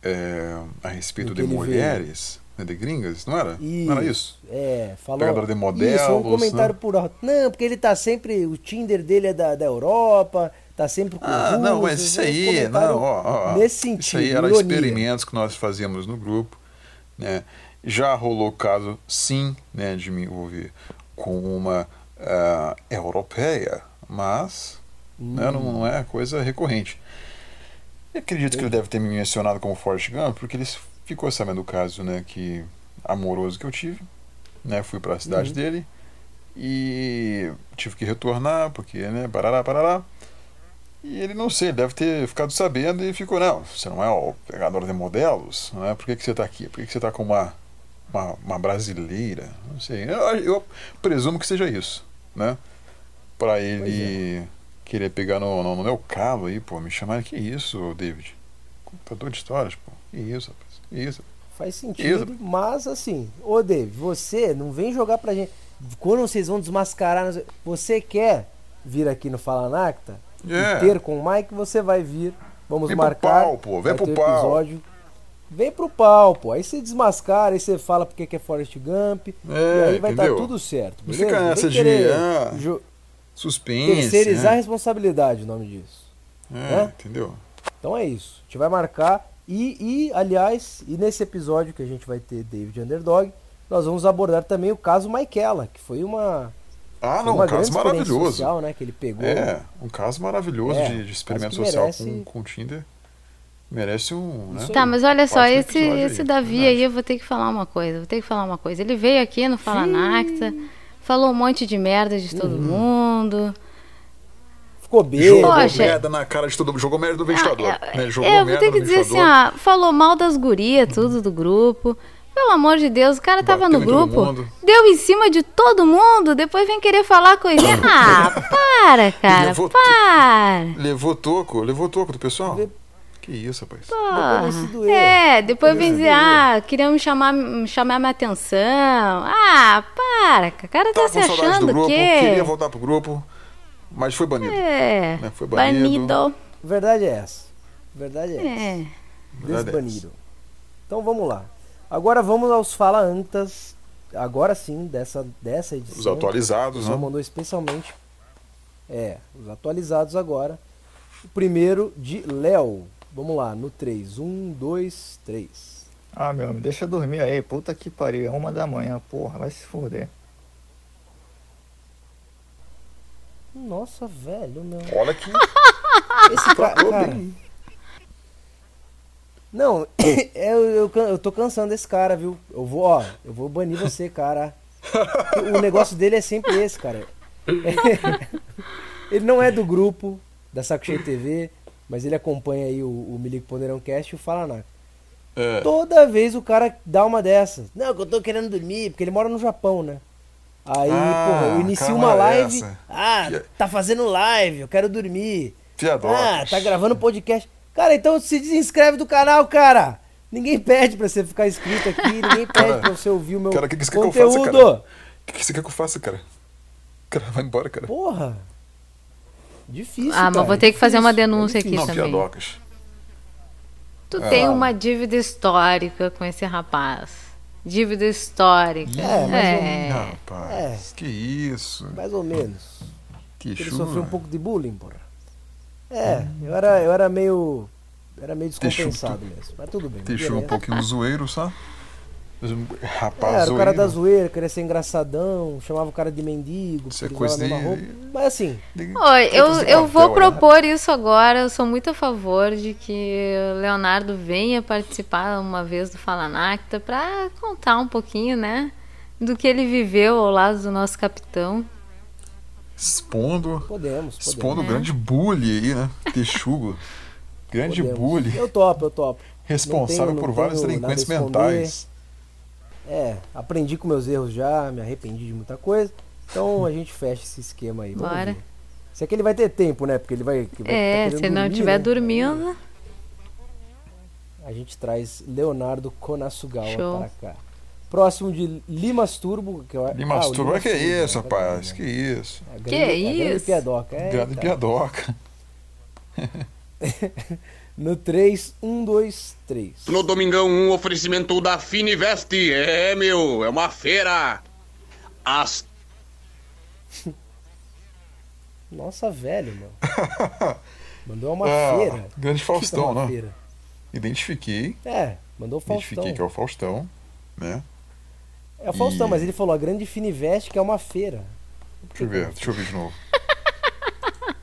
é, a respeito de mulheres, né, de gringas, não era? Isso, não era isso? É, falou. Pegador de modelos. Isso, um comentário né? por alto. Não, porque ele tá sempre. O Tinder dele é da, da Europa, tá sempre com Ah, não, mas isso aí, não, ó, ó, Nesse sentido. Isso aí eram experimentos que nós fazíamos no grupo, né? Já rolou caso, sim, né, de me envolver com uma uh, europeia, mas hum. né, não, não, é coisa recorrente. E acredito que ele deve ter me mencionado como Forrest Gump, porque ele ficou sabendo do caso, né, que amoroso que eu tive, né, fui para a cidade uhum. dele e tive que retornar porque, né, parará, parará. E ele não sei, deve ter ficado sabendo e ficou, não, você não é o pegador de modelos, não é? Por que, que você está aqui? Por que, que você está com uma, uma, uma, brasileira? Não sei. Eu, eu, presumo que seja isso, né? Para ele é. Querer pegar no, no, no, meu calo aí, pô, me chamar, que isso, David? Contador de histórias, pô. Que isso, rapaz. Isso. Faz sentido, Isso. mas assim, ô Dave, você não vem jogar pra gente. Quando vocês vão desmascarar, você quer vir aqui no Fala Nacta é. e ter com o Mike, você vai vir. Vamos vem marcar. Pro pau, pô. Vem pro pau. Episódio. Vem pro pau, pô. Aí você desmascara, aí você fala porque que é Forrest Gump. É, e aí vai estar tá tudo certo. Não fica nessa de ah, suspense. Terceirizar a responsabilidade, o nome disso. É, né? entendeu? Então é isso. A gente vai marcar e, e, aliás, e nesse episódio que a gente vai ter David Underdog, nós vamos abordar também o caso Michaela, que foi uma. Ah, não, um caso maravilhoso. Social, né, que ele pegou. É, um caso maravilhoso é, de, de, experimento social merece... com, com o Tinder. Merece um. Né, tá, mas olha só, esse, esse aí, Davi aí eu vou ter que falar uma coisa. Vou ter que falar uma coisa. Ele veio aqui no Fala Nacta, falou um monte de merda de todo uhum. mundo ficou bêbado. Jogou Poxa. merda na cara de todo mundo. Jogou merda do ventilador. Ah, é, né? Jogou é, eu vou ter que dizer assim, ah, falou mal das gurias, tudo do grupo. Pelo amor de Deus, o cara tava Bateu no grupo, deu em cima de todo mundo, depois vem querer falar coisinha. [coughs] Ah, para, cara, levou para. Levou toco, levou toco do pessoal. Que isso, rapaz. Porra. É, depois vem dizer, ah, queriam me chamar, chamar minha atenção. Ah, para, o cara tá, tá se achando que... Queria voltar pro grupo. Mas foi banido. É. Né? Foi banido. banido. Verdade é essa. Verdade é, é. essa. Desbanido. Então vamos lá. Agora vamos aos Fala Antas. Agora sim, dessa, dessa edição. Os atualizados, né? mandou especialmente. É, os atualizados agora. O primeiro de Léo. Vamos lá, no 3. 1, 2, 3. Ah, meu, me deixa dormir aí. Puta que pariu. É uma da manhã, porra. Vai se foder. Nossa, velho, meu. Olha que. [laughs] Esse cara. cara... Não, [coughs] eu, eu, eu tô cansando desse cara, viu? Eu vou, ó, eu vou banir você, cara. O negócio dele é sempre esse, cara. [laughs] Ele não é do grupo da Saco Cheio TV, mas ele acompanha aí o, o Milico Ponderão Cast e o Fala Naco. É. Toda vez o cara dá uma dessas. Não, que eu tô querendo dormir, porque ele mora no Japão, né? Aí, ah, porra, eu inicio uma live. Essa. Ah, tá fazendo live, eu quero dormir. Fiador. Ah, tá gravando podcast. Cara, então se desinscreve do canal, cara. Ninguém pede pra você ficar inscrito aqui, ninguém pede cara, pra você ouvir o meu cara, que que conteúdo. O que, que você quer que eu faça, cara? Cara, vai embora, cara. Porra. Difícil. Ah, mas vou ter que fazer uma denúncia aqui Não, também. Piadocas. Tu é. tem uma dívida histórica com esse rapaz. Dívida histórica. É, mais é. ou menos. Rapaz, é. que isso. Mais ou menos. Que Ele sofreu um pouco de bullying, porra. É, eu era, eu era meio. Era meio descompensado Deixou, mesmo. Mas tudo bem. Deixou um pouquinho zoeiro, sabe? Rapaz, é, era o cara da zoeira, queria ser engraçadão, chamava o cara de mendigo, Isso é coisa de... Mas assim. Oi, eu, eu vou né? propor isso agora. Eu sou muito a favor de que o Leonardo venha participar uma vez do Fala Nacta para contar um pouquinho, né? Do que ele viveu ao lado do nosso capitão. Expondo. Podemos, podemos. Expondo o é. grande bully aí, né? [laughs] Texugo. grande podemos. bully. Eu topo, eu topo. Responsável tenho, por vários delinquentes mentais. É, aprendi com meus erros já, me arrependi de muita coisa. Então a gente fecha esse esquema aí. Vamos Bora. Ver. Se é que ele vai ter tempo, né? Porque ele vai. vai é, tá se não estiver né? dormindo. A gente traz Leonardo Konasugawa Show. para cá. Próximo de Limas Turbo. Que é, Limas ah, Turbo, que é isso, rapaz? Que isso? É, grande, que é isso? Grande piadoca. É, grande piadoca. [laughs] No 3, 1, 2, 3. No Domingão, um oferecimento da Finivest. É, meu, é uma feira. As... [laughs] Nossa, velho, meu. [laughs] Mandou uma ah, feira. Grande Faustão, né? Feira? Identifiquei. É, mandou o Faustão. Identifiquei que é o Faustão, né? É o Faustão, e... mas ele falou a Grande Finivest, que é uma feira. Deixa eu ver, deixa eu ver de novo. [laughs]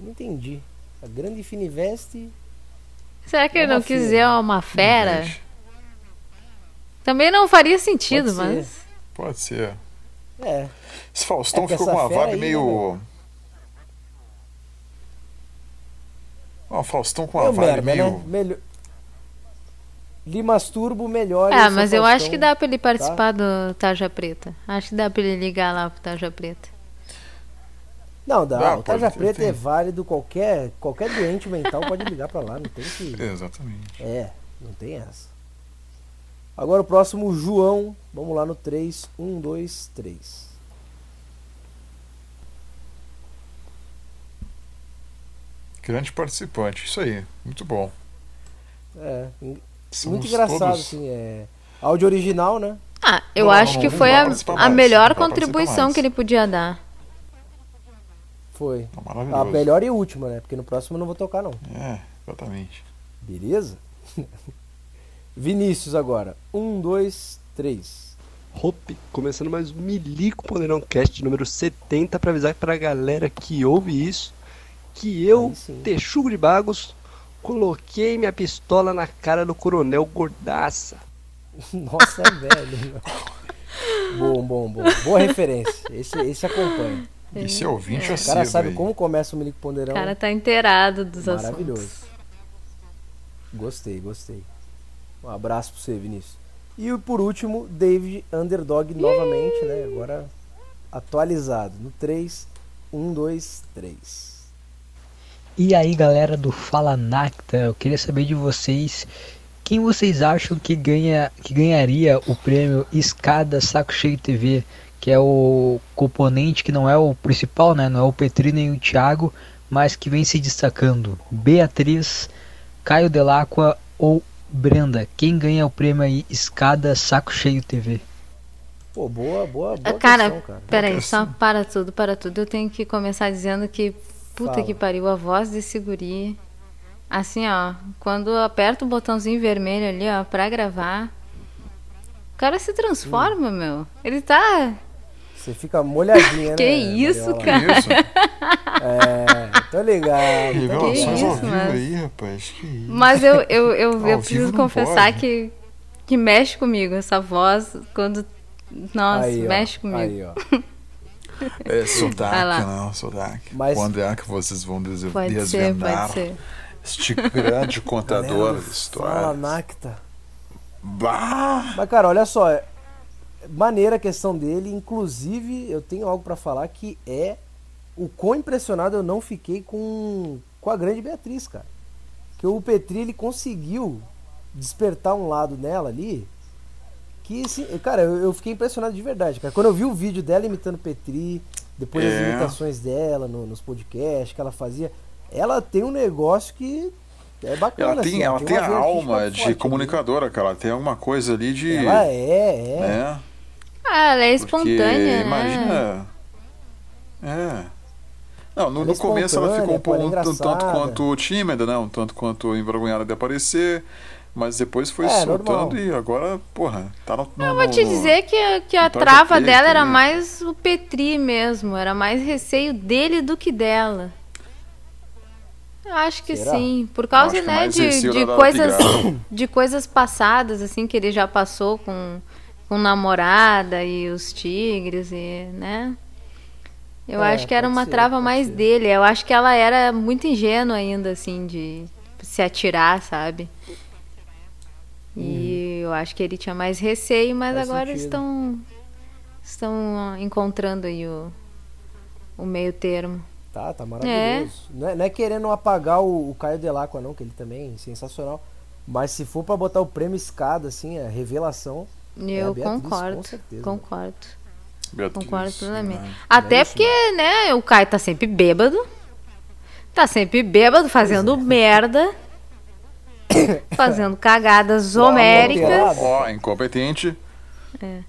Não entendi. A Grande Finivest. Será que é ele não quiser uma fera? Também não faria sentido, Pode mas. Pode ser. É. Esse Faustão é ficou com uma vibe aí, meio. Né, Ó, Faustão com uma vibe merda, meio. Né? Melhor... Limas Turbo melhor. Ah, mas eu acho que dá pra ele tá? participar tá? do Tarja Preta. Acho que dá pra ele ligar lá pro Tarja Preta. Não, dá. o Tarja Preta é válido. Qualquer, qualquer doente mental pode ligar pra lá. Não tem que. [laughs] Exatamente. É, não tem essa. Agora o próximo, João. Vamos lá no 3. 1, 2, 3. Grande participante, isso aí, muito bom. É, Somos muito engraçado, todos... assim, é. Áudio original, né? Ah, eu não, acho não, que foi a, a melhor contribuição que ele podia dar. Foi. Tá a melhor e última, né? Porque no próximo eu não vou tocar, não. É, exatamente. Beleza? [laughs] Vinícius agora. Um, dois, três. Hope, começando mais um Milico Poderão Cast número 70 para avisar pra galera que ouve isso que eu, Texugo de Bagos, coloquei minha pistola na cara do coronel Gordaça. [laughs] Nossa, é velho. bom, bom, bom. Boa referência. Esse, esse acompanha. Esse é ouvinte é. O cara sabe como começa o Milico Ponderão. O cara tá inteirado dos Maravilhoso. assuntos. Gostei, gostei. Um abraço pra você, Vinícius. E por último, David Underdog novamente, né? Agora atualizado. No 3, 1, 2, 3. E aí galera do Fala Nacta, eu queria saber de vocês quem vocês acham que ganha que ganharia o prêmio Escada Saco Cheio TV, que é o componente que não é o principal, né? Não é o Petri nem o Thiago, mas que vem se destacando. Beatriz, Caio Delacqua ou Brenda, quem ganha o prêmio aí Escada Saco Cheio TV? Pô, boa, boa, boa cara, questão, cara. Peraí, só para tudo, para tudo. Eu tenho que começar dizendo que Puta Fala. que pariu, a voz desse guri. Assim, ó, quando aperta o botãozinho vermelho ali, ó, pra gravar, o cara se transforma, hum. meu. Ele tá. Você fica molhadinha, [laughs] que né? Isso, cara. Que isso, É, tô ligado. Revelações ao vivo mas... aí, rapaz. Que isso. Mas eu, eu, eu, eu preciso confessar que, que mexe comigo essa voz quando. Nossa, aí, mexe comigo. Aí, ó. É sotaque, não, sotaque. Mas... Quando é que vocês vão des pode desvendar ser, este grande [laughs] contador de histórias? Fala, Nacta. Bah! Mas, cara, olha só. Maneira a questão dele. Inclusive, eu tenho algo para falar que é o quão impressionado eu não fiquei com, com a grande Beatriz, cara. Que o Petri ele conseguiu despertar um lado nela ali que, sim, cara, eu, eu, fiquei impressionado de verdade, cara. Quando eu vi o vídeo dela imitando Petri, depois é. as imitações dela no, nos podcasts que ela fazia, ela tem um negócio que é bacana. Ela tem, assim, ela tem, tem a alma de forte, comunicadora, cara. Ela tem alguma coisa ali de. Ela é, é. é. Ah, ela é espontânea. Porque, imagina. É. Não, no, no começo ela ficou um, pouco, um tanto quanto tímida, né? Um tanto quanto envergonhada de aparecer. Mas depois foi é, soltando normal. e agora, porra, tá no. no eu vou te dizer que, que a trava dela era mais o Petri mesmo. Era mais receio dele do que dela. Eu acho que Será? sim. Por causa, né, de, de coisas. [coughs] De coisas passadas, assim, que ele já passou com, com namorada e os tigres e, né? Eu é, acho que era uma ser, trava mais ser. dele. Eu acho que ela era muito ingênua ainda, assim, de se atirar, sabe? E eu acho que ele tinha mais receio, mas Faz agora sentido. estão estão encontrando aí o, o meio termo. Tá, tá maravilhoso. É. Não, é, não, é, querendo apagar o, o Caio Delacqua, não, que ele também é sensacional. Mas se for para botar o prêmio escada, assim, a revelação. É eu é Beatriz, concordo. Com certeza, concordo. Beatriz, concordo plenamente. Até porque, né, o Caio tá sempre bêbado. Tá sempre bêbado, fazendo merda. [coughs] fazendo cagadas homéricas. Ó, incompetente. É.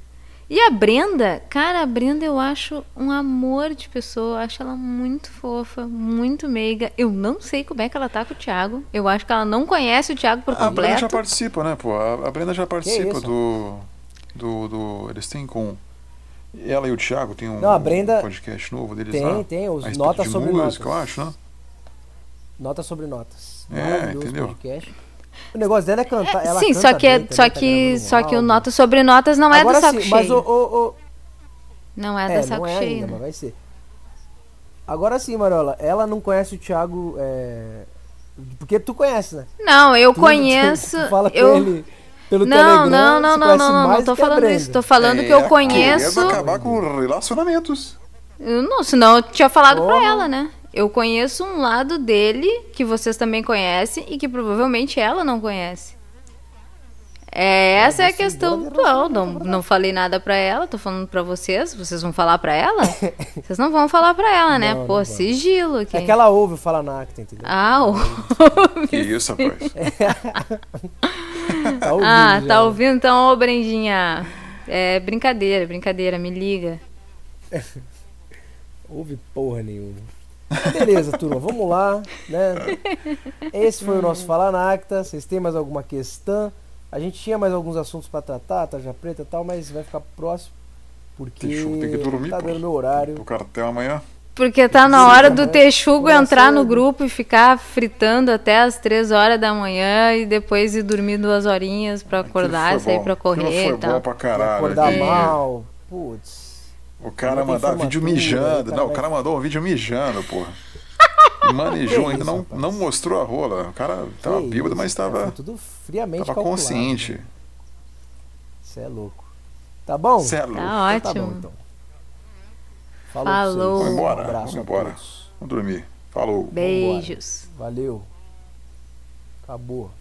E a Brenda, cara, a Brenda eu acho um amor de pessoa, eu acho ela muito fofa, muito meiga. Eu não sei como é que ela tá com o Thiago. Eu acho que ela não conhece o Thiago por completo. A Brenda já participa, né, pô? A, Brenda já participa do, do, do. Eles têm com. Ela e o Thiago tem um, não, a Brenda podcast novo deles tem, lá. Tem, tem, os notas sobre música, notas. eu acho, né? Notas sobre notas. É, entendeu? Podcast. O negócio dela é cantar. Ela sim, canta só que, é, bem, só tá que, só que o Notas sobre Notas não é Agora, do saco sim, cheio. Mas o, o, o... Não é, é do saco não é cheio. Ainda, né? mas vai ser. Agora sim, Marola, ela não conhece o Thiago. É... Porque tu conhece, né? Não, eu [laughs] tu, conheço. Tu, tu fala eu... com ele pelo não, Telegram. não, não, não, não, não tô falando isso. Tô falando é, que eu conheço. acabar com relacionamentos. Não, senão eu tinha falado oh. pra ela, né? Eu conheço um lado dele que vocês também conhecem e que provavelmente ela não conhece. É, essa é a questão. Não, não, não falei nada pra ela, tô falando pra vocês. Vocês vão falar pra ela? [laughs] Vocês não vão falar pra ela, né? Não, Pô, não sigilo aqui. É que ela ouve falar na acta, entendeu? Ah, ouve. Que isso, rapaz. [laughs] [laughs] tá ouvindo, ah, já. tá ouvindo? Então, ô Brendinha. É brincadeira, brincadeira, me liga. [laughs] ouve porra nenhuma. Beleza, turma, vamos lá, né? Esse foi o nosso Falar na Acta. Vocês têm mais alguma questão? A gente tinha mais alguns assuntos para tratar, tarja preta e tal, mas vai ficar próximo. Porque tem que dormir, tá pô. dando meu horário. O cartel amanhã. Porque tá na hora do Texugo entrar no grupo e ficar fritando até as três horas da manhã e depois ir dormir duas horinhas para acordar, sair para correr foi e tal. Bom pra caralho, acordar mal. Putz. O cara mandar vídeo mijando. Não, o cara mandou um vídeo mijando, porra. [laughs] Manejou, ainda não, não mostrou a rola. O cara tava bêbado, mas tava. tudo friamente Tava consciente. Você é louco. Tá bom? Cê é louco. Tá então, ótimo. Falou. Falou. Vamos embora. Um abraço vamos embora. Vamos dormir. Falou. Beijos. Valeu. Acabou.